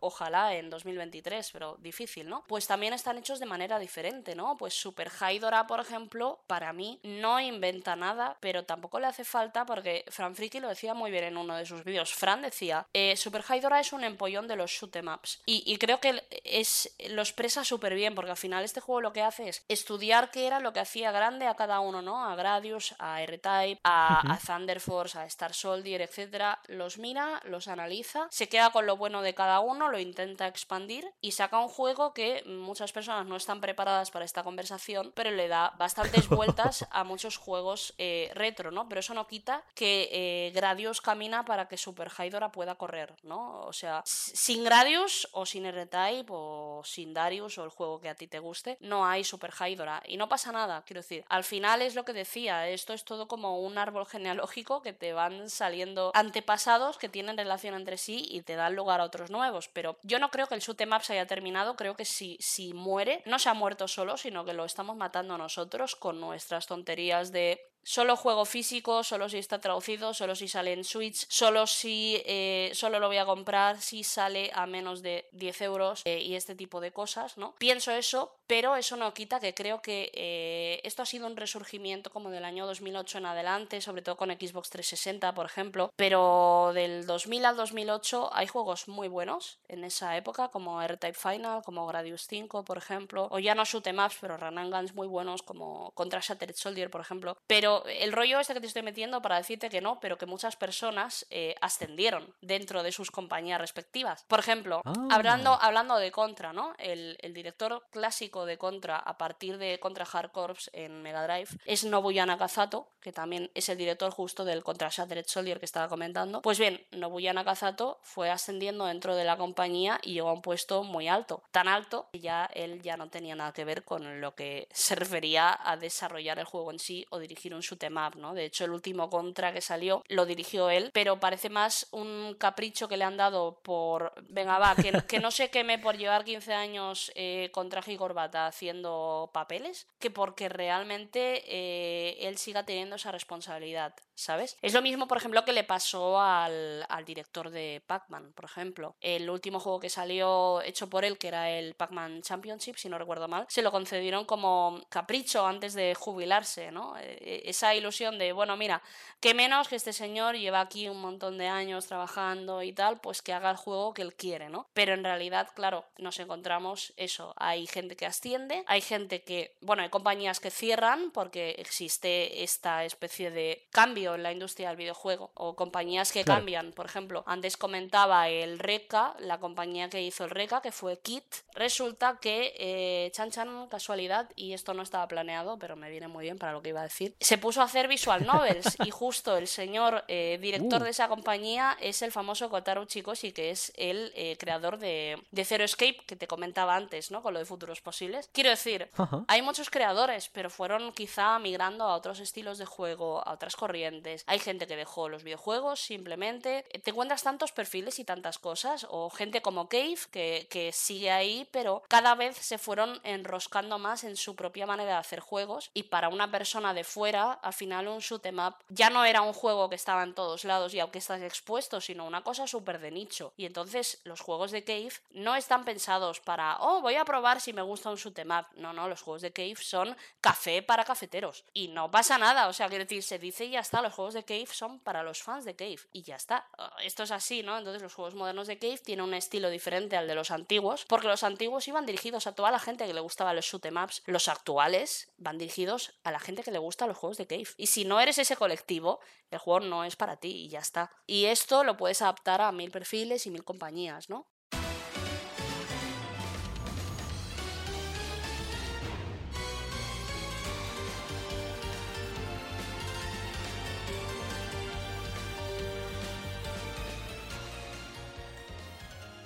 ojalá en 2023, pero difícil, ¿no? Pues también están hechos de manera diferente, ¿no? Pues Super Hydora, por ejemplo, para mí no inventa nada, pero tampoco le hace falta porque Fran Friki lo decía muy bien en uno de sus vídeos. Fran decía, eh, Super Hydora es un empollón de los shoot em ups. Y, creo que es, lo expresa súper bien, porque al final este juego lo que hace es estudiar qué era lo que hacía grande a cada uno, ¿no? A Gradius, a R-Type, a, Thunder Force, a Star Soldier, etcétera. Los mira, los analiza, se queda con lo bueno de cada uno, lo intenta expandir y saca un juego que muchas personas no están preparadas para esta conversación, pero le da bastantes <laughs> vueltas a muchos juegos eh, retro, ¿no? Pero eso no quita que eh, Gradius camina para que Super Hydora pueda correr, ¿no? O sea, sin Gradius o sin R-Type o sin Darius o el juego que a ti te guste, no hay Super Hydora. Y no pasa nada, quiero decir. Al final es lo que decía, esto es todo como un árbol genealógico que te van saliendo antepasados que tienen relación entre sí y te dan lugar a otros nuevos. Pero yo no creo que el shoot em se haya terminado, creo que si, si muere, no se ha muerto solo, sino que lo estamos matando nosotros con nuestras tonterías de Solo juego físico, solo si está traducido, solo si sale en Switch, solo si eh, solo lo voy a comprar si sale a menos de 10 euros eh, y este tipo de cosas, ¿no? Pienso eso, pero eso no quita que creo que eh, esto ha sido un resurgimiento como del año 2008 en adelante, sobre todo con Xbox 360, por ejemplo, pero del 2000 al 2008 hay juegos muy buenos en esa época, como R-Type Final, como Gradius 5, por ejemplo, o ya no shoot em ups, pero run and guns muy buenos como Contra Shattered Soldier, por ejemplo, pero el rollo este que te estoy metiendo para decirte que no, pero que muchas personas eh, ascendieron dentro de sus compañías respectivas. Por ejemplo, ah. hablando, hablando de Contra, ¿no? El, director clásico de Contra a partir de Contra Hard Corps en Mega Drive es Nobuya Nakazato, que también es el director justo del Contra Shattered Soldier que estaba comentando. Pues bien, Nobuya Nakazato fue ascendiendo dentro de la compañía y llegó a un puesto muy alto. Tan alto que ya él ya no tenía nada que ver con lo que <laughs> se refería a desarrollar el juego en sí o dirigir un shoot ¿no? De hecho, el último contra que salió lo dirigió él, pero parece más un capricho que le han dado por, venga, va, que, no se queme por llevar 15 años eh, con traje haciendo papeles, que porque realmente eh, él siga teniendo esa responsabilidad. ¿Sabes? Es lo mismo, por ejemplo, que le pasó al, director de Pac-Man, por ejemplo. El último juego que salió hecho por él, que era el Pac-Man Championship, si no recuerdo mal, se lo concedieron como capricho antes de jubilarse, ¿no? E, e, esa ilusión de, bueno, mira, que menos que este señor lleva aquí un montón de años trabajando y tal, pues que haga el juego que él quiere, ¿no? Pero en realidad, claro, nos encontramos eso. Hay gente que asciende, hay gente que, bueno, hay compañías que cierran porque existe esta especie de cambio en la industria del videojuego o compañías que cambian. Por ejemplo, antes comentaba el RECA, la compañía que hizo el RECA, que fue Kit. Resulta que, eh, chan chan, casualidad, y esto no estaba planeado, pero me viene muy bien para lo que iba a decir, se puso a hacer visual novels <laughs> y justo el señor eh, director uh. de esa compañía es el famoso Kotaro Chikoshi, que es el eh, creador de, de Zero Escape, que te comentaba antes, ¿no? Con lo de futuros posibles. Quiero decir, hay muchos creadores, pero fueron quizá migrando a otros estilos de juego, a otras corrientes hay gente que dejó los videojuegos simplemente. Te encuentras tantos perfiles y tantas cosas. O gente como Cave que, sigue ahí, pero cada vez se fueron enroscando más en su propia manera de hacer juegos. Y para una persona de fuera, al final un shoot em up ya no era un juego que estaba en todos lados y aunque estás expuesto, sino una cosa súper de nicho. Y entonces los juegos de Cave no están pensados para, oh, voy a probar si me gusta un shoot'em up. No, no, los juegos de Cave son café para cafeteros. Y no pasa nada, o sea, quiero decir, se dice y ya está, los juegos de Cave son para los fans de Cave. Y ya está. Ah, Esto es así, ¿no? Entonces los juegos modernos de Cave tienen un estilo diferente al de los antiguos, porque los antiguos iban dirigidos a toda la gente que le gustaba los shoot'em ups. Los actuales van dirigidos a la gente que le gusta los juegos de Cave. Y si no eres ese colectivo, el juego no es para ti y ya está. Y esto lo puedes adaptar a mil perfiles y mil compañías, ¿no?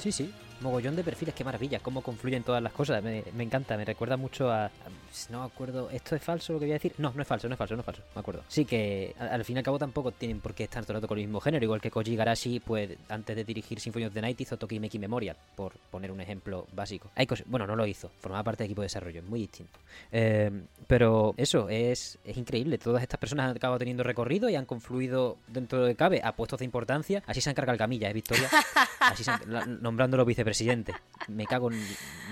Sí, sí. Mogollón de perfiles, qué maravilla, cómo confluyen todas las cosas. Me, me encanta, me recuerda mucho a, a- No me acuerdo. ¿Esto es falso lo que voy a decir? No, no es falso, no es falso, no es falso. Me acuerdo. Sí, que a- al fin y al cabo tampoco tienen por qué estar todo el rato con el mismo género. Igual que Koji Garashi, pues antes de dirigir Symphony of the Night hizo Tokimeki Memorial, por poner un ejemplo básico. Hay cosas. Bueno, no lo hizo, formaba parte del equipo de desarrollo, es muy distinto. Eh, pero eso, es, es increíble. Todas estas personas han acabado teniendo recorrido y han confluido dentro de cabe a puestos de importancia. Así se encarga el Camilla, ¿eh, Victoria? <laughs> Así se han- la- nombrándolo vicepresidente. Me cago en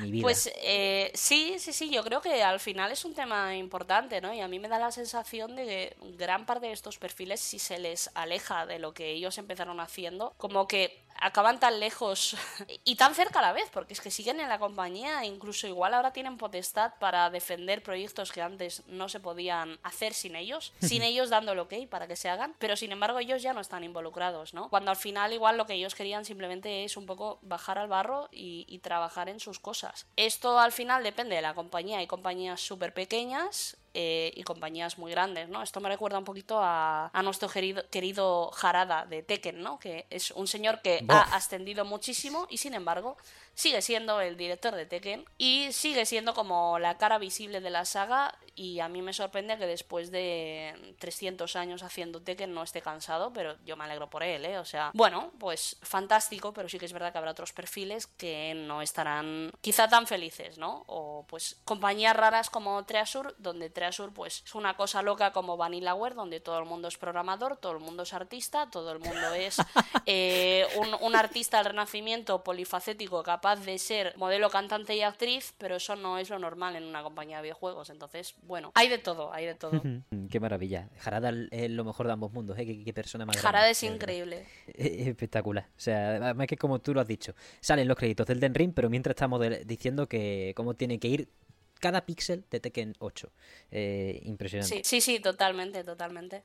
mi vida. Pues eh, sí, sí, sí, yo creo que al final es un tema importante, ¿no? Y a mí me da la sensación de que gran parte de estos perfiles, si se les aleja de lo que ellos empezaron haciendo, como que acaban tan lejos <laughs> y tan cerca a la vez, porque es que siguen en la compañía, incluso igual ahora tienen potestad para defender proyectos que antes no se podían hacer sin ellos, sin ellos dando el ok para que se hagan, pero sin embargo ellos ya no están involucrados, ¿no? Cuando al final igual lo que ellos querían simplemente es un poco bajar al barro y, y trabajar en sus cosas. Esto al final depende de la compañía, hay compañías súper pequeñas eh, y compañías muy grandes, ¿no? Esto me recuerda un poquito a, a nuestro querido, querido Harada de Tekken, ¿no? Que es un señor que Bof. ha ascendido muchísimo y sin embargo sigue siendo el director de Tekken y sigue siendo como la cara visible de la saga y a mí me sorprende que después de 300 años haciendo Tekken no esté cansado, pero yo me alegro por él, ¿eh? O sea, bueno, pues fantástico, pero sí que es verdad que habrá otros perfiles que no estarán quizá tan felices, ¿no? O pues compañías raras como Treasure, donde Treasure pues es una cosa loca como Vanillaware, donde todo el mundo es programador, todo el mundo es artista, todo el mundo es <laughs> eh, un, un artista del renacimiento polifacético capaz de ser modelo, cantante y actriz, pero eso no es lo normal en una compañía de videojuegos. Entonces, bueno, hay de todo, hay de todo. <laughs> Qué maravilla. Harada es lo mejor de ambos mundos, ¿eh? Qué, qué persona más grande, Jarada es de verdad. increíble. <laughs> Es espectacular. O sea, además que como tú lo has dicho, salen los créditos del Den Ring, pero mientras estamos diciendo que cómo tiene que ir cada píxel de Tekken 8. Eh, impresionante. Sí, sí, sí, totalmente, totalmente.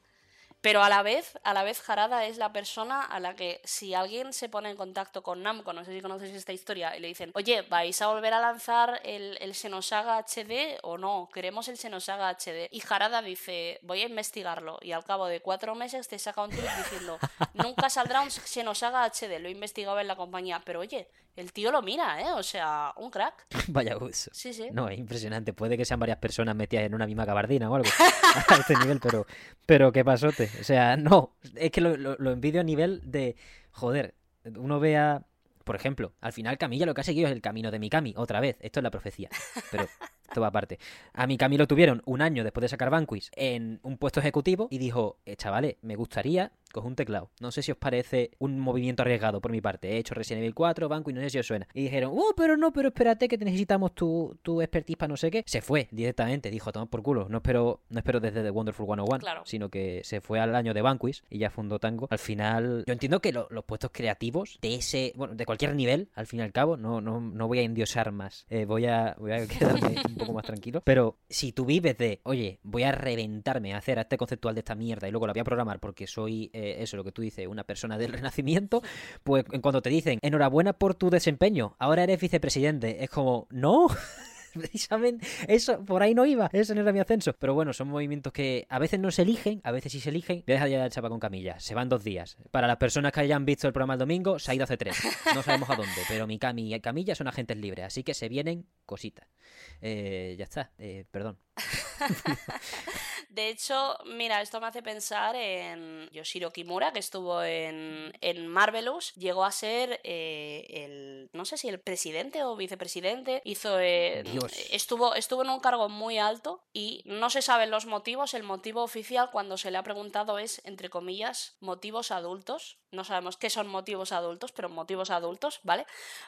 Pero a la vez, a la vez Harada es la persona a la que si alguien se pone en contacto con Namco, no sé si conoces esta historia, y le dicen, oye, ¿vais a volver a lanzar el, el Xenosaga HD o no? Queremos el Xenosaga HD. Y Harada dice, voy a investigarlo. Y al cabo de cuatro meses te saca un tweet diciendo, nunca saldrá un Xenosaga HD, lo he investigado en la compañía. Pero oye, el tío lo mira, ¿eh? O sea, un crack. <laughs> Vaya uso. Sí, sí. No, es impresionante. Puede que sean varias personas metidas en una misma gabardina o algo <laughs> a este nivel, pero, pero qué pasote. O sea, no. Es que lo, lo, lo envidio a nivel de. Joder, uno vea. Por ejemplo, al final Camilla lo que ha seguido es el camino de Mikami, otra vez. Esto es la profecía. Pero <laughs> esto va aparte. A Mikami lo tuvieron un año después de sacar Vanquish en un puesto ejecutivo y dijo, eh, chavales, me gustaría coger un teclado. No sé si os parece un movimiento arriesgado por mi parte. He hecho Resident Evil 4, Vanquish, no sé si os suena. Y dijeron, oh, pero no, pero espérate que necesitamos tu, tu expertise para no sé qué. Se fue directamente, dijo, toma por culo. No espero, no espero desde The Wonderful 101, Claro. sino que se fue al año de Vanquish y ya fundó Tango. Al final, yo entiendo que lo- los puestos creativos de ese, bueno, de cualquier nivel, al fin y al cabo, no, no, no voy a endiosar más. Eh, voy, a, voy a <laughs> quedarme un poco más tranquilo. Pero si tú vives de, oye, voy a reventarme a hacer este conceptual de esta mierda y luego la voy a programar porque soy, eh, eso, lo que tú dices, una persona del <laughs> renacimiento, pues cuando te dicen, enhorabuena por tu desempeño, ahora eres vicepresidente, es como, no. <laughs> Precisamente, eso, por ahí no iba, ese no era mi ascenso. Pero bueno, son movimientos que a veces no se eligen, a veces sí se eligen. Voy a dejar ya chapa con Camilla, se van dos días. Para las personas que hayan visto el programa el domingo, se ha ido hace tres. No sabemos a dónde, pero mi Cami y Camilla son agentes libres, así que se vienen cositas. Eh, ya está, eh, perdón. <laughs> De hecho, mira, esto me hace pensar en Yoshiro Kimura, que estuvo en, en Marvelous, llegó a ser eh, el, no sé si el presidente o vicepresidente, hizo, eh, estuvo, estuvo en un cargo muy alto y no se saben los motivos. El motivo oficial cuando se le ha preguntado es, entre comillas, motivos adultos. No sabemos qué son motivos adultos, pero motivos adultos, ¿vale?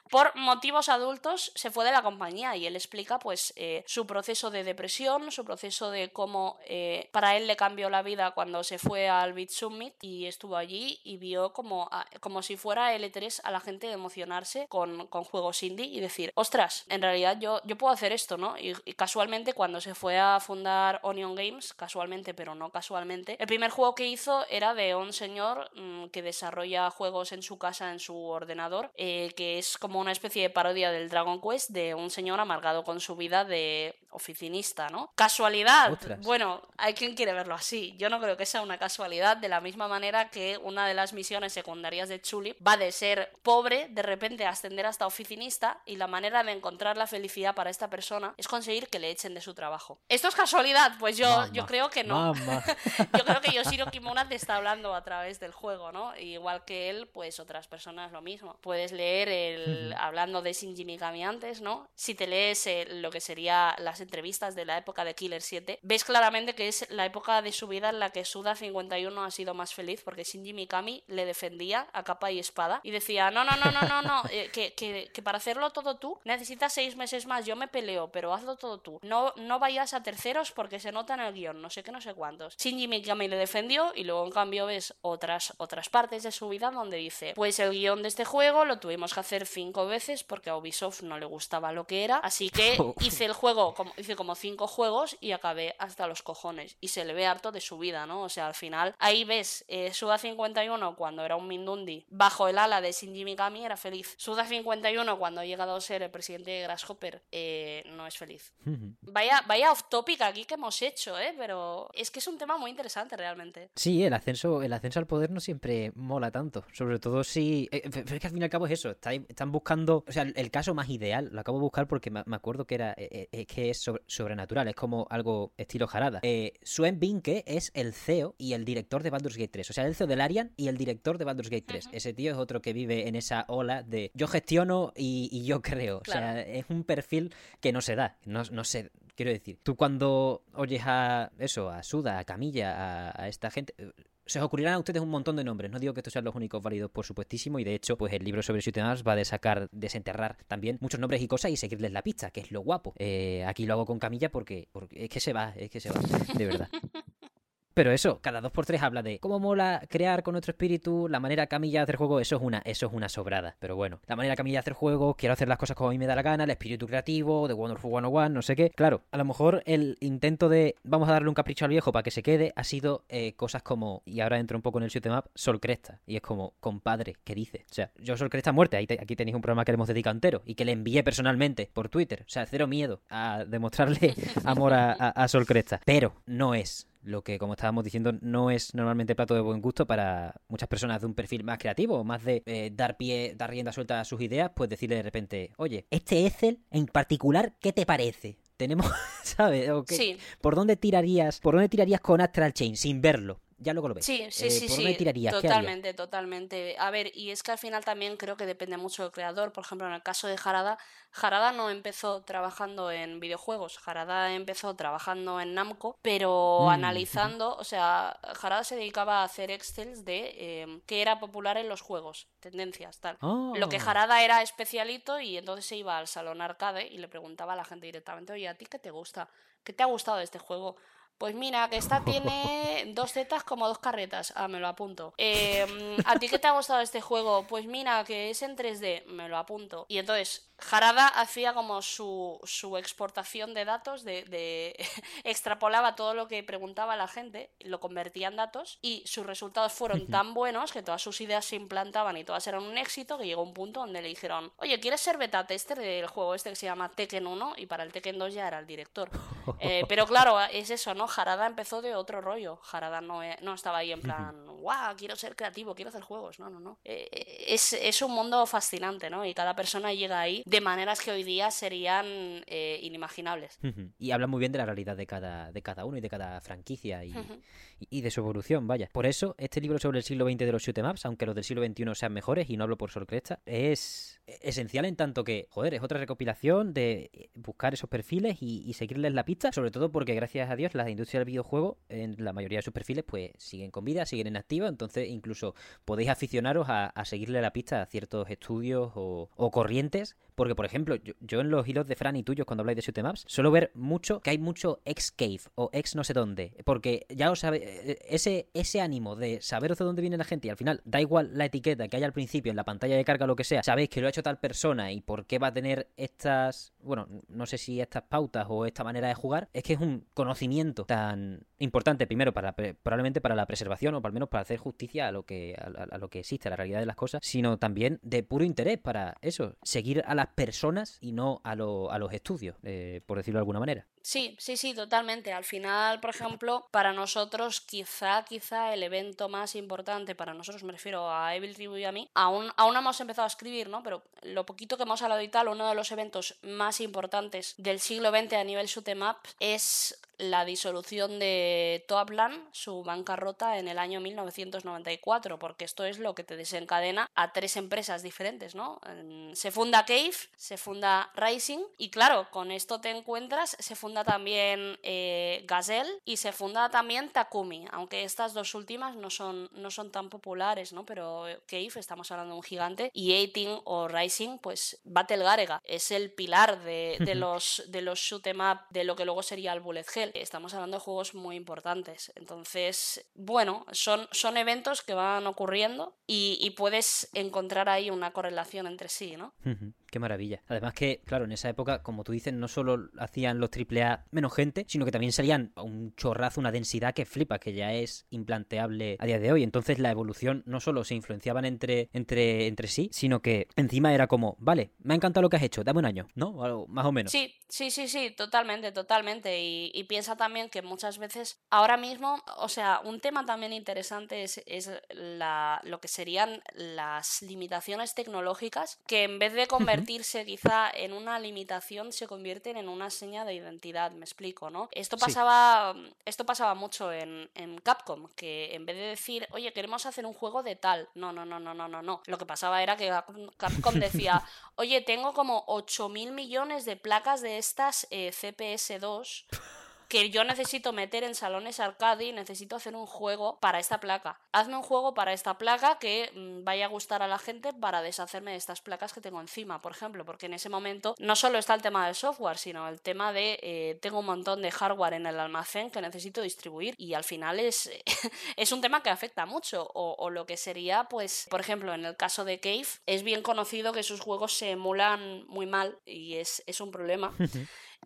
Por motivos adultos se fue de la compañía y él explica pues eh, su proceso de depresión, su proceso de cómo eh, para él le cambió la vida cuando se fue al Beat Summit y estuvo allí y vio como, a- como si fuera L3 a la gente emocionarse con, con juegos indie y decir, ostras, en realidad yo, yo puedo hacer esto, ¿no? Y, casualmente cuando se fue a fundar Onion Games, casualmente pero no casualmente, el primer juego que hizo era de un señor mm, que desarrolla juegos en su casa, en su ordenador, eh, que es como una especie de parodia del Dragon Quest de un señor amargado con su vida de oficinista, ¿no? Casualidad. Ostras. Bueno, hay quien quiere verlo así. Yo no creo que sea una casualidad, de la misma manera que una de las misiones secundarias de Chuli va de ser pobre, de repente a ascender hasta oficinista, y la manera de encontrar la felicidad para esta persona es conseguir que le echen de su trabajo. ¿Esto es casualidad? Pues yo, yo creo que no. <laughs> Yo creo que Yoshiro Kimura te está hablando a través del juego, ¿no? Igual que él, pues otras personas lo mismo. Puedes leer el hablando de Shinji Mikami antes, ¿no? Si te lees eh, lo que sería las entrevistas de la época de Killer 7, ves claramente que es la época de su vida en la que Suda 51 ha sido más feliz porque Shinji Mikami le defendía a capa y espada y decía, no, no, no, no, no, no, eh, que, que- que para hacerlo todo tú necesitas seis meses más, yo me peleo, pero hazlo todo tú. No, no vayas a terceros porque se nota en el guion, no sé qué, no sé cuántos. Shinji Mikami le defendió y luego en cambio ves otras, otras partes de su vida donde dice, pues el guion de este juego lo tuvimos que hacer cinco veces porque a Ubisoft no le gustaba lo que era, así que <laughs> hice el juego, como, hice como cinco juegos y acabé hasta los cojones. Y se le ve harto de su vida, ¿no? O sea, al final, ahí ves, eh, Suda 51 cuando era un Mindundi, bajo el ala de Shinji Mikami era feliz. Suda 51 cuando ha llegado a ser el presidente de Grasshopper eh, no es feliz. Vaya, vaya off topic aquí que hemos hecho, ¿eh? Pero es que es un tema muy interesante realmente. Sí, el ascenso, el ascenso al poder no siempre mola tanto. Sobre todo si. eh, Pero es que al fin y al cabo es eso. está- Están buscando. O sea, el, caso más ideal, lo acabo de buscar porque me, me acuerdo que era. eh, eh, Es que es sobre- sobrenatural, es como algo estilo jarada. Eh, Suen Binke es el CEO y el director de Baldur's Gate 3. O sea, el CEO del Arian y el director de Baldur's Gate 3. Ese tío es otro que vive en esa ola de yo gestiono y, y yo creo. O sea, es un perfil que no se da. No, no sé. Quiero decir, tú cuando oyes a eso, a Suda, a Camilla, a, a esta gente, eh, se os ocurrirán a ustedes un montón de nombres. No digo que estos sean los únicos válidos, por supuestísimo, y de hecho, pues el libro sobre Shoot'em va a sacar, desenterrar también muchos nombres y cosas y seguirles la pista, que es lo guapo. Eh, aquí lo hago con Camilla porque, porque es que se va, es que se va, de verdad. <laughs> Pero eso, cada dos por tres habla de cómo mola crear con nuestro espíritu, la manera Camilla de hacer juegos, eso es una, eso es una sobrada. Pero bueno, la manera Camilla de hacer juegos, quiero hacer las cosas como a mí me da la gana, el espíritu creativo, de Wonderful 101, no sé qué. Claro, a lo mejor el intento de vamos a darle un capricho al viejo para que se quede ha sido eh, cosas como, y ahora entro un poco en el shoot'em up, Sol Cresta. Y es como, compadre, ¿qué dice? O sea, yo Sol Cresta muerte, aquí tenéis un programa que le hemos dedicado entero y que le envié personalmente por Twitter. O sea, cero miedo a demostrarle <laughs> amor a- a Sol Cresta. Pero no es lo que, como estábamos diciendo, no es normalmente plato de buen gusto para muchas personas de un perfil más creativo, más de eh, dar pie, dar rienda suelta a sus ideas, pues decirle de repente, oye, este Excel en particular, ¿qué te parece? Tenemos, <laughs> ¿sabes? Sí. ¿Por dónde tirarías, por dónde tirarías con Astral Chain sin verlo? Ya luego lo ves. Sí, sí, Eh, sí, ¿Por sí. dónde. Totalmente, totalmente. A ver, y es que al final también creo que depende mucho del creador. Por ejemplo, en el caso de Jarada, Jarada no empezó trabajando en videojuegos. Jarada empezó trabajando en Namco, pero Mm, analizando, o sea, Jarada se dedicaba a hacer excels de eh, qué era popular en los juegos, tendencias, tal. Lo que Oh. Jarada era especialito y entonces se iba al salón arcade y le preguntaba a la gente directamente, oye, ¿a ti qué te gusta? ¿Qué te ha gustado de este juego? Pues mira, que esta <laughs> tiene dos zetas como dos carretas. Ah, me lo apunto. Eh, ¿A ti qué te ha gustado este juego? Pues mira, que es en 3D. Me lo apunto. Y entonces, Jarada hacía como su, su exportación de datos, de, de- <laughs> extrapolaba todo lo que preguntaba la gente, lo convertía en datos y sus resultados fueron tan buenos que todas sus ideas se implantaban y todas eran un éxito que llegó un punto donde le dijeron, oye, ¿quieres ser beta tester del juego este que se llama Tekken 1? Y para el Tekken 2 ya era el director. Eh, pero claro, es eso, ¿no? Harada empezó de otro rollo. Harada no, e- no estaba ahí en plan, guau, quiero ser creativo, quiero hacer juegos. No, no, no. Eh, eh, es, es un mundo fascinante, ¿no? Y cada persona llega ahí de maneras que hoy día serían eh, inimaginables. Y habla muy bien de la realidad de cada, de cada uno y de cada franquicia y, de su evolución, vaya. Por eso, este libro sobre el siglo XX de los shoot ups, aunque los del siglo XXI sean mejores, y no hablo por Sol Cresta, es esencial en tanto que, joder, es otra recopilación de buscar esos perfiles y, y seguirles la pista, sobre todo porque, gracias a Dios, la industria del videojuego, en la mayoría de sus perfiles, pues siguen con vida, siguen en activa, entonces incluso podéis aficionaros a, a seguirle la pista a ciertos estudios o, o corrientes, porque, por ejemplo, yo, yo en los hilos de Fran y tuyos, cuando habláis de shoot 'em ups, suelo ver mucho que hay mucho ex cave o ex no sé dónde, porque ya os sabe, eh, ese, ese ánimo de saberos de dónde viene la gente y al final da igual la etiqueta que haya al principio en la pantalla de carga o lo que sea, sabéis que lo ha hecho tal persona y por qué va a tener estas, bueno, no sé si estas pautas o esta manera de jugar, es que es un conocimiento tan importante primero para probablemente para la preservación o al menos para hacer justicia a lo que a- a lo que existe, a la realidad de las cosas, sino también de puro interés para eso, seguir a las personas y no a, lo- a los estudios, eh, por decirlo de alguna manera. Sí, sí, sí, totalmente. Al final, por ejemplo, para nosotros, quizá, quizá el evento más importante, para nosotros me refiero a Evil Tribu y a mí, aún, aún hemos empezado a escribir, ¿no? Pero lo poquito que hemos hablado y tal, uno de los eventos más importantes del siglo XX a nivel shoot'em up es la disolución de Toaplan, su bancarrota en el año 1994, porque esto es lo que te desencadena a tres empresas diferentes, ¿no? En- Se funda Cave, se funda Rising, y claro, con esto te encuentras, se funda también eh, Gazelle y se funda también Takumi, aunque estas dos últimas no son, no son tan populares, ¿no? Pero Cave, estamos hablando de un gigante, y 18 o Rising, pues Battle Garega, es el pilar de, de los, de los shoot 'em up, de lo que luego sería el Bullet Hell. Estamos hablando de juegos muy importantes. Entonces, bueno, son, son eventos que van ocurriendo y, y puedes encontrar ahí una correlación entre sí, ¿no? Qué maravilla. Además que, claro, en esa época, como tú dices, no solo hacían los AAA menos gente, sino que también salían a un chorrazo, una densidad que flipa, que ya es implanteable a día de hoy. Entonces la evolución no solo se influenciaban entre, entre, entre sí, sino que encima era como, vale, me ha encantado lo que has hecho, dame un año, ¿no? Más o menos. Sí, sí, sí, sí, totalmente, totalmente. Y, piensa también que muchas veces, ahora mismo, o sea, un tema también interesante es, es lo que serían las limitaciones tecnológicas, que en vez de convertirse quizá en una limitación, se convierten en una seña de identidad, me explico, ¿no? Esto Sí. pasaba, esto pasaba mucho en, en Capcom, que en vez de decir, oye, queremos hacer un juego de tal, no, no, no, no, no, no, no. Lo que pasaba era que Capcom- <laughs> decía, oye, tengo como 8 mil millones de placas de estas eh, CPS2 <laughs> que yo necesito meter en salones arcade y necesito hacer un juego para esta placa. Hazme un juego para esta placa que mm, vaya a gustar a la gente para deshacerme de estas placas que tengo encima, por ejemplo, porque en ese momento no solo está el tema del software, sino el tema de eh, tengo un montón de hardware en el almacén que necesito distribuir y al final es, <laughs> es un tema que afecta mucho. O, lo que sería, pues, por ejemplo, en el caso de Cave, es bien conocido que sus juegos se emulan muy mal y es, es un problema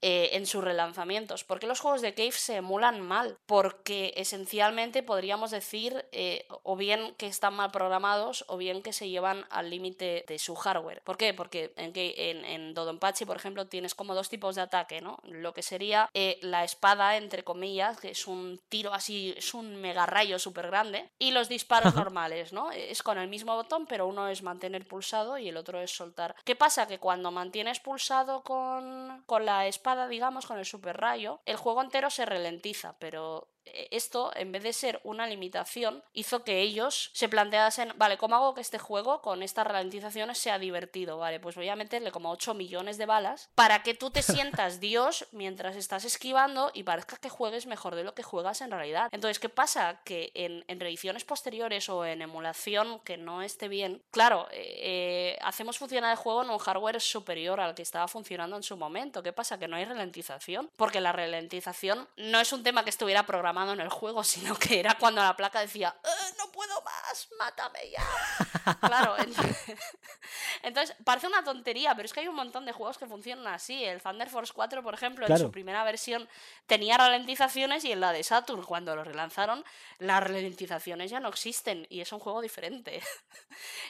eh, en sus relanzamientos. ¿Por qué los juegos de Cave se emulan mal? Porque esencialmente podríamos decir eh, o bien que están mal programados o bien que se llevan al límite de su hardware. ¿Por qué? Porque en, en, en Dodonpachi, por ejemplo, tienes como dos tipos de ataque, ¿no? Lo que sería eh, la espada, entre comillas, que es un tiro así, es un mega rayo súper grande, y los disparos normales, ¿no? Es con el mismo botón, pero uno es mantener pulsado y el otro es soltar. ¿Qué pasa? Que cuando mantienes pulsado con, con la espada, digamos, con el super rayo, el juego entero se ralentiza, pero esto, en vez de ser una limitación, hizo que ellos se planteasen, vale, ¿cómo hago que este juego con estas ralentizaciones sea divertido? Vale, pues voy a meterle como 8 millones de balas para que tú te <laughs> sientas Dios mientras estás esquivando y parezca que juegues mejor de lo que juegas en realidad. Entonces, ¿qué pasa? Que en, en reediciones posteriores o en emulación que no esté bien, claro, eh, eh, hacemos funcionar el juego en un hardware superior al que estaba funcionando en su momento. ¿Qué pasa? Que no hay ralentización, porque la ralentización no es un tema que estuviera programado en el juego, <laughs> sino que era cuando la placa decía, "Eh, no puedo más, mátame ya. <laughs> claro, entonces, <laughs> entonces, parece una tontería, pero es que hay un montón de juegos que funcionan así. El Thunder Force 4, por ejemplo, en su primera versión tenía ralentizaciones y en la de Saturn, cuando lo relanzaron, las ralentizaciones ya no existen y es un juego diferente.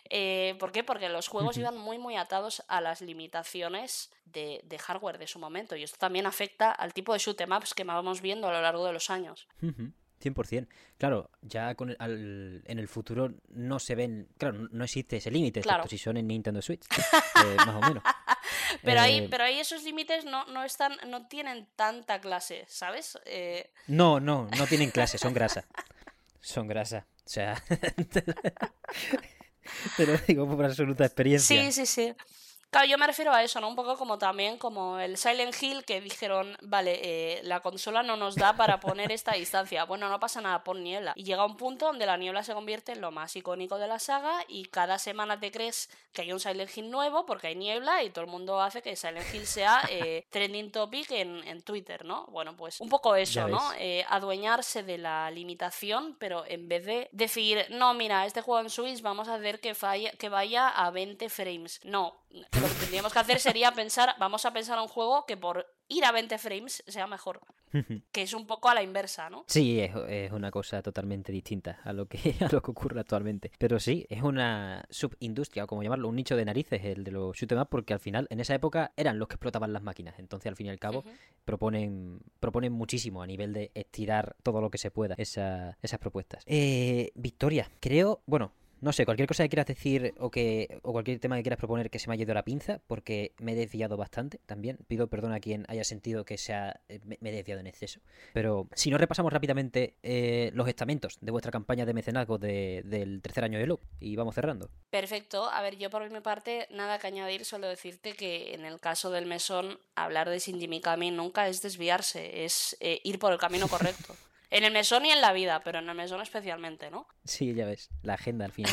Eh, ¿Por qué? Porque los juegos iban muy, muy atados a las limitaciones de, de hardware de su momento. Y esto también afecta al tipo de shoot ups que vamos viendo a lo largo de los años. Ujú, 100%. Claro, ya con el- al- en el futuro no se ven. Claro, no existe ese límite, Claro. excepto si son en Nintendo Switch. <laughs> eh, más o menos. <laughs> Pero ahí, Eh, pero ahí esos límites no, no están, no tienen tanta clase, ¿sabes? Eh, No, no, no tienen clase, son grasa. Son grasa. O sea. <laughs> te lo digo por absoluta experiencia. Sí, sí, sí. Claro, yo me refiero a eso, ¿no? Un poco como también como el Silent Hill que dijeron, vale, eh, la consola no nos da para poner esta <laughs> distancia. Bueno, no pasa nada, pon niebla. Y llega un punto donde la niebla se convierte en lo más icónico de la saga y cada semana te crees que hay un Silent Hill nuevo porque hay niebla y todo el mundo hace que Silent Hill sea <laughs> eh, trending topic en, en Twitter, ¿no? Bueno, pues un poco eso, ¿no? Eh, adueñarse de la limitación, pero en vez de decir, no, mira, este juego en Switch vamos a hacer que, falla- que vaya a 20 frames. No, lo que tendríamos que hacer sería pensar, vamos a pensar un juego que por ir a 20 frames sea mejor. Que es un poco a la inversa, ¿no? Sí, es, es una cosa totalmente distinta a lo que <laughs> a lo que ocurre actualmente. Pero sí, es una subindustria, o como llamarlo, un nicho de narices, el de los shoot 'em up, porque al final, en esa época, eran los que explotaban las máquinas. Entonces, al fin y al cabo, proponen, proponen muchísimo a nivel de estirar todo lo que se pueda esa- esas propuestas. Eh, Victoria, creo, bueno, no sé, cualquier cosa que quieras decir o que o cualquier tema que quieras proponer que se me haya ido la pinza, porque me he desviado bastante también. Pido perdón a quien haya sentido que sea, eh, me, me he desviado en exceso. Pero si no repasamos rápidamente eh, los estamentos de vuestra campaña de mecenazgo de- del tercer año de Loop y vamos cerrando. Perfecto. A ver, yo por mi parte, nada que añadir, solo decirte que en el caso del mesón, hablar de Shinji Mikami nunca es desviarse, es eh, ir por el camino correcto. <laughs> En el mesón y en la vida, pero en el mesón especialmente, ¿no? Sí, ya ves, la agenda al final.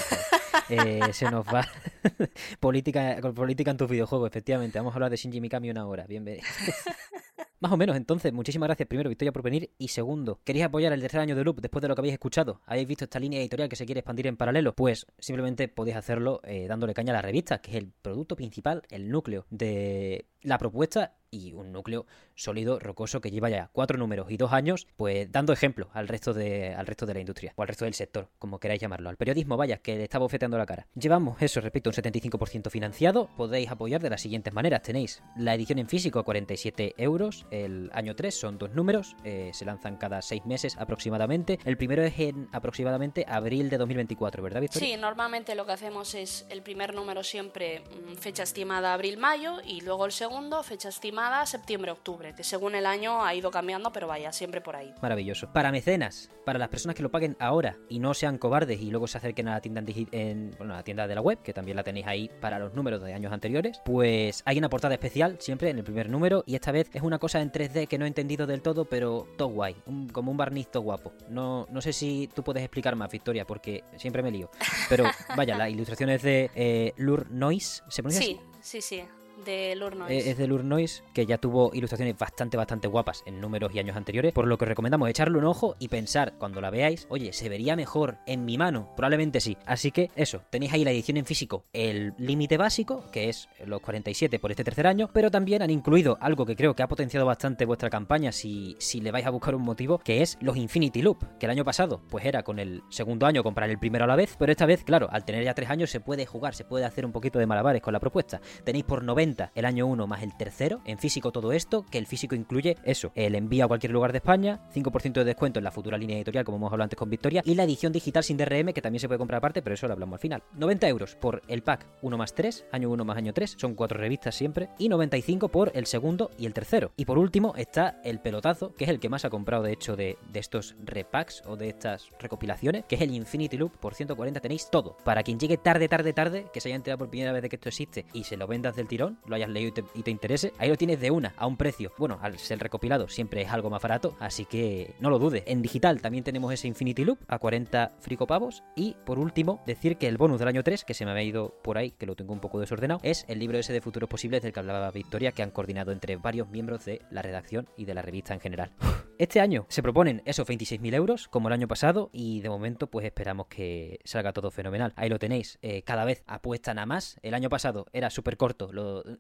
Eh, se nos va. <laughs> política, con política en tus videojuegos, efectivamente. Vamos a hablar de Shinji Mikami una hora. Bienvenido. <laughs> Más o menos, entonces, muchísimas gracias primero, Victoria, por venir. Y segundo, ¿queréis apoyar el tercer año de Loop después de lo que habéis escuchado? ¿Habéis visto esta línea editorial que se quiere expandir en paralelo? Pues simplemente podéis hacerlo eh, dándole caña a la revista, que es el producto principal, el núcleo de la propuesta y un núcleo sólido, rocoso, que lleva ya cuatro números y dos años, pues dando ejemplo al resto de, al resto de la industria, o al resto del sector, como queráis llamarlo, al periodismo, vaya, que le está bofeteando la cara. Llevamos eso, repito, un 75% financiado, podéis apoyar de las siguientes maneras. Tenéis la edición en físico a 47 euros, el año 3 son dos números, eh, se lanzan cada seis meses aproximadamente. El primero es en aproximadamente abril de 2024, ¿verdad, Victoria? Sí, normalmente lo que hacemos es el primer número siempre mm, fecha estimada abril-mayo y luego el segundo fecha estimada septiembre-octubre, que según el año ha ido cambiando, pero vaya, siempre por ahí. Maravilloso. Para mecenas, para las personas que lo paguen ahora y no sean cobardes y luego se acerquen a la tienda en, bueno, a la tienda de la web, que también la tenéis ahí para los números de años anteriores, pues hay una portada especial siempre en el primer número y esta vez es una cosa en 3D que no he entendido del todo, pero todo guay, un- como un barniz todo guapo. No, no sé si tú puedes explicar más, Victoria, porque siempre me lío. Pero <laughs> vaya, la ilustración es de eh, Lure Noise, ¿se pronuncia así? Sí, sí, sí, de Lurnois. Eh, Es de Lure Noise, que ya tuvo ilustraciones bastante, bastante guapas en números y años anteriores, por lo que os recomendamos echarle un ojo y pensar cuando la veáis, oye, ¿se vería mejor en mi mano? Probablemente sí. Así que eso, tenéis ahí la edición en físico, el límite básico, que es los 47 por este tercer año, pero también han incluido algo que creo que ha potenciado bastante vuestra campaña si, si le vais a buscar un motivo, que es los Infinity Loop, que el año pasado pues era con el segundo año comprar el primero a la vez, pero esta vez, claro, al tener ya tres años se puede jugar, se puede hacer un poquito de malabares con la propuesta. Tenéis por 90 el año 1 más el tercero, en físico todo esto, que el físico incluye eso, el envío a cualquier lugar de España, 5% de descuento en la futura línea editorial, como hemos hablado antes con Victoria, y la edición digital sin DRM, que también se puede comprar aparte, pero eso lo hablamos al final. 90 euros por el pack 1 más 3, año 1 más año 3, son cuatro revistas siempre, y 95 por el segundo y el tercero. Y por último está el pelotazo, que es el que más ha comprado de hecho de, de estos repacks o de estas recopilaciones, que es el Infinity Loop, por 140 tenéis todo. Para quien llegue tarde, tarde, tarde, que se haya enterado por primera vez de que esto existe y se lo vendas del tirón, lo hayas leído y te, interese, ahí lo tienes de una, a un precio. Bueno, al ser recopilado siempre es algo más barato, así que no lo dudes. En digital también tenemos ese Infinity Loop a 40 fricopavos. Y por último, decir que el bonus del año 3, que se me había ido por ahí, que lo tengo un poco desordenado, es el libro ese de futuros posibles del que hablaba Victoria, que han coordinado entre varios miembros de la redacción y de la revista en general. Este año se proponen esos 26.000 euros, como el año pasado, y de momento pues esperamos que salga todo fenomenal. Ahí lo tenéis, eh, cada vez apuestan a más. El año pasado era súper corto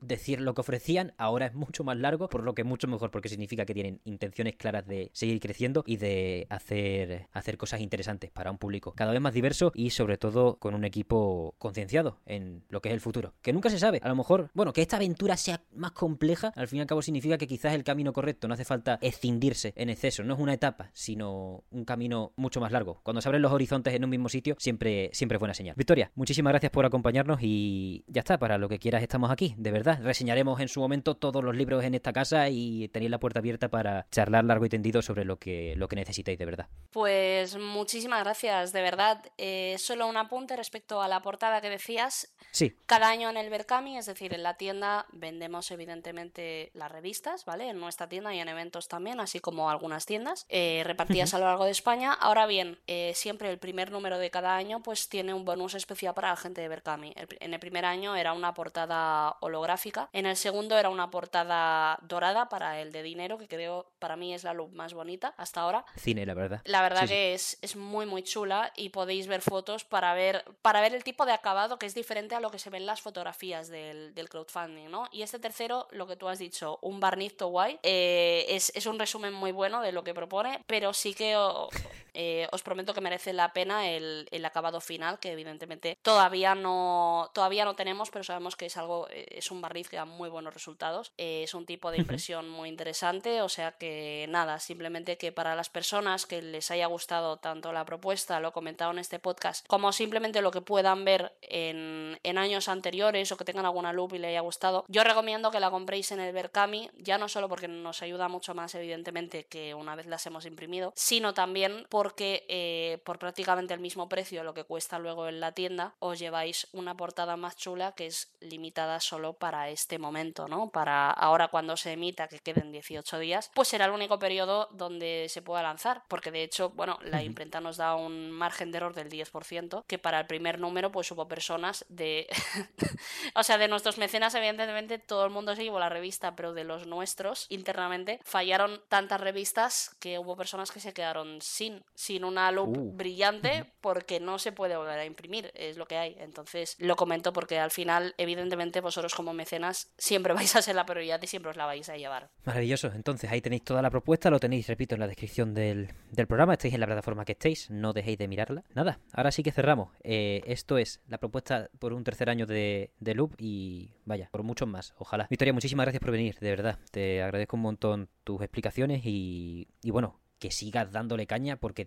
decir lo que ofrecían, ahora es mucho más largo, por lo que mucho mejor, porque significa que tienen intenciones claras de seguir creciendo y de hacer, hacer cosas interesantes para un público cada vez más diverso y sobre todo con un equipo concienciado en lo que es el futuro. Que nunca se sabe, a lo mejor, bueno, que esta aventura sea más compleja, al fin y al cabo significa que quizás el camino correcto, no hace falta escindirse en exceso, no es una etapa, sino un camino mucho más largo. Cuando se abren los horizontes en un mismo sitio, siempre, siempre es buena señal. Victoria, muchísimas gracias por acompañarnos y ya está, para lo que quieras estamos aquí, de verdad. Reseñaremos en su momento todos los libros en esta casa y tenéis la puerta abierta para charlar largo y tendido sobre lo que, lo que necesitéis, de verdad. Pues muchísimas gracias, de verdad. Eh, solo un apunte respecto a la portada que decías. Sí. Cada año en el Berkami, es decir, en la tienda vendemos evidentemente las revistas, ¿vale? En nuestra tienda y en eventos también, así como algunas tiendas eh, repartidas a lo largo de España. Ahora bien, eh, siempre el primer número de cada año pues tiene un bonus especial para la gente de Berkami. en el primer año era una portada holográfica, en el segundo era una portada dorada para el de dinero, que creo para mí es la look más bonita hasta ahora. Cine, la verdad. La verdad que Es, es muy muy chula y podéis ver fotos para ver, para ver el tipo de acabado que es diferente a lo que se ve en las fotografías del, del crowdfunding, ¿no? Y este tercero, lo que tú has dicho, un barniz to guay, eh, es, es, un resumen muy bueno de lo que propone, pero sí que eh, os prometo que merece la pena el, el, acabado final, que evidentemente todavía no, todavía no tenemos, pero sabemos que es algo, eh, es un barniz que da muy buenos resultados, es un tipo de impresión muy interesante, o sea que nada, simplemente que para las personas que les haya gustado tanto la propuesta, lo comentado en este podcast, como simplemente lo que puedan ver en, en años anteriores o que tengan alguna loop y le haya gustado, yo recomiendo que la compréis en el Berkami, ya no solo porque nos ayuda mucho más, evidentemente, que una vez las hemos imprimido, sino también porque eh, por prácticamente el mismo precio, lo que cuesta luego en la tienda, os lleváis una portada más chula que es limitada solo para este momento, ¿no? Para ahora cuando se emita, que queden 18 días, pues será el único periodo donde se pueda lanzar, porque de hecho, bueno, la imprenta nos da un margen de error del 10%, que para el primer número pues hubo personas de... <laughs> o sea, de nuestros mecenas, evidentemente, todo el mundo se llevó la revista, pero de los nuestros, internamente, fallaron tantas revistas que hubo personas que se quedaron sin, sin una loop Uh. brillante porque no se puede volver a imprimir, es lo que hay. Entonces, lo comento porque al final, evidentemente, vosotros como mecenas siempre <laughs> vais a ser la prioridad y siempre os la vais a llevar. Maravilloso. Entonces, ahí tenéis toda la propuesta, lo tenéis, repito, en la descripción del, del programa, estáis en la plataforma que estéis, no dejéis de mirarla. Nada, ahora sí que cerramos. Eh, esto es la propuesta por un tercer año de, de Loop y vaya, por muchos más, ojalá. Victoria, muchísimas gracias por venir, de verdad. Te agradezco un montón tus explicaciones y, y bueno, que sigas dándole caña porque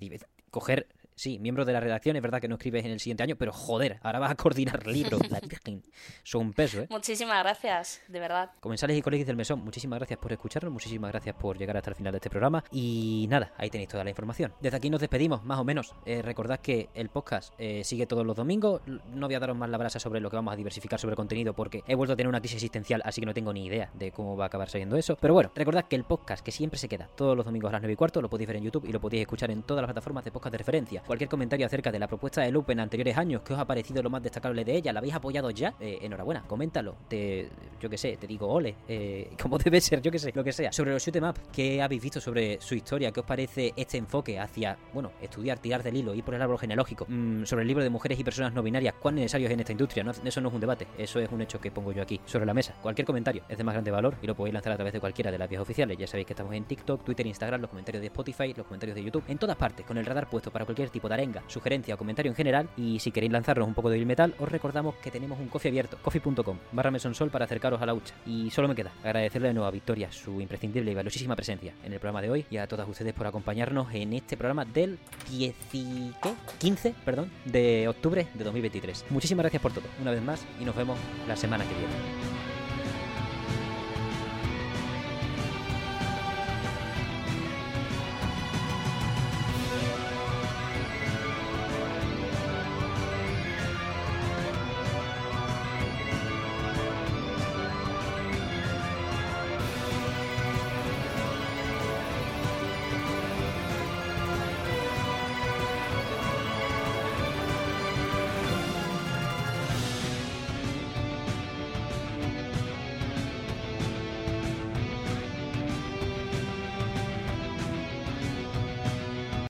coger, sí, miembro de la redacción, es verdad que no escribes en el siguiente año, pero joder, ahora vas a coordinar <laughs> libros, la virgen. Son un peso, ¿eh? Muchísimas gracias, de verdad. Comensales y colegas del mesón, muchísimas gracias por escucharnos, muchísimas gracias por llegar hasta el final de este programa y nada, ahí tenéis toda la información. Desde aquí nos despedimos, más o menos. Eh, recordad que el podcast eh, sigue todos los domingos, no voy a daros más la brasa sobre lo que vamos a diversificar sobre contenido porque he vuelto a tener una crisis existencial, así que no tengo ni idea de cómo va a acabar saliendo eso. Pero bueno, recordad que el podcast que siempre se queda todos los domingos a las 9 y cuarto lo podéis ver en YouTube y lo podéis escuchar en todas las plataformas de podcast de referencia. Cualquier comentario acerca de la propuesta de Loop en anteriores años, que os ha parecido lo más destacable de ella, la habéis apoyado ya, Eh, enhorabuena, coméntalo. Te, yo que sé, te digo ole, eh, <laughs> como debe ser, yo que sé, lo que sea. Sobre los shoot 'em up, ¿qué habéis visto sobre su historia? ¿Qué os parece este enfoque hacia, bueno, estudiar, tirar del hilo, ir por el árbol genealógico? Mm, sobre el libro de mujeres y personas no binarias, ¿cuán necesario es en esta industria? Eso no es un debate, eso es un hecho que pongo yo aquí sobre la mesa. Cualquier comentario es de más grande valor y lo podéis lanzar a través de cualquiera de las vías oficiales. Ya sabéis que estamos en TikTok, Twitter, Instagram, los comentarios de Spotify, los comentarios de YouTube, en todas partes, con el radar puesto para cualquier tipo de arenga, sugerencia o comentario en general. Y si queréis lanzarnos un poco de Bill metal, os recordamos que tenemos un coffee abierto, coffee.com, barra mesonsol para acercaros a la hucha. Y solo me queda agradecerle de nuevo a Victoria su imprescindible y valiosísima presencia en el programa de hoy y a todas ustedes por acompañarnos en este programa del 10 y- ¿qué? 15 perdón, de octubre de 2023. Muchísimas gracias por todo, una vez más, y nos vemos la semana que viene.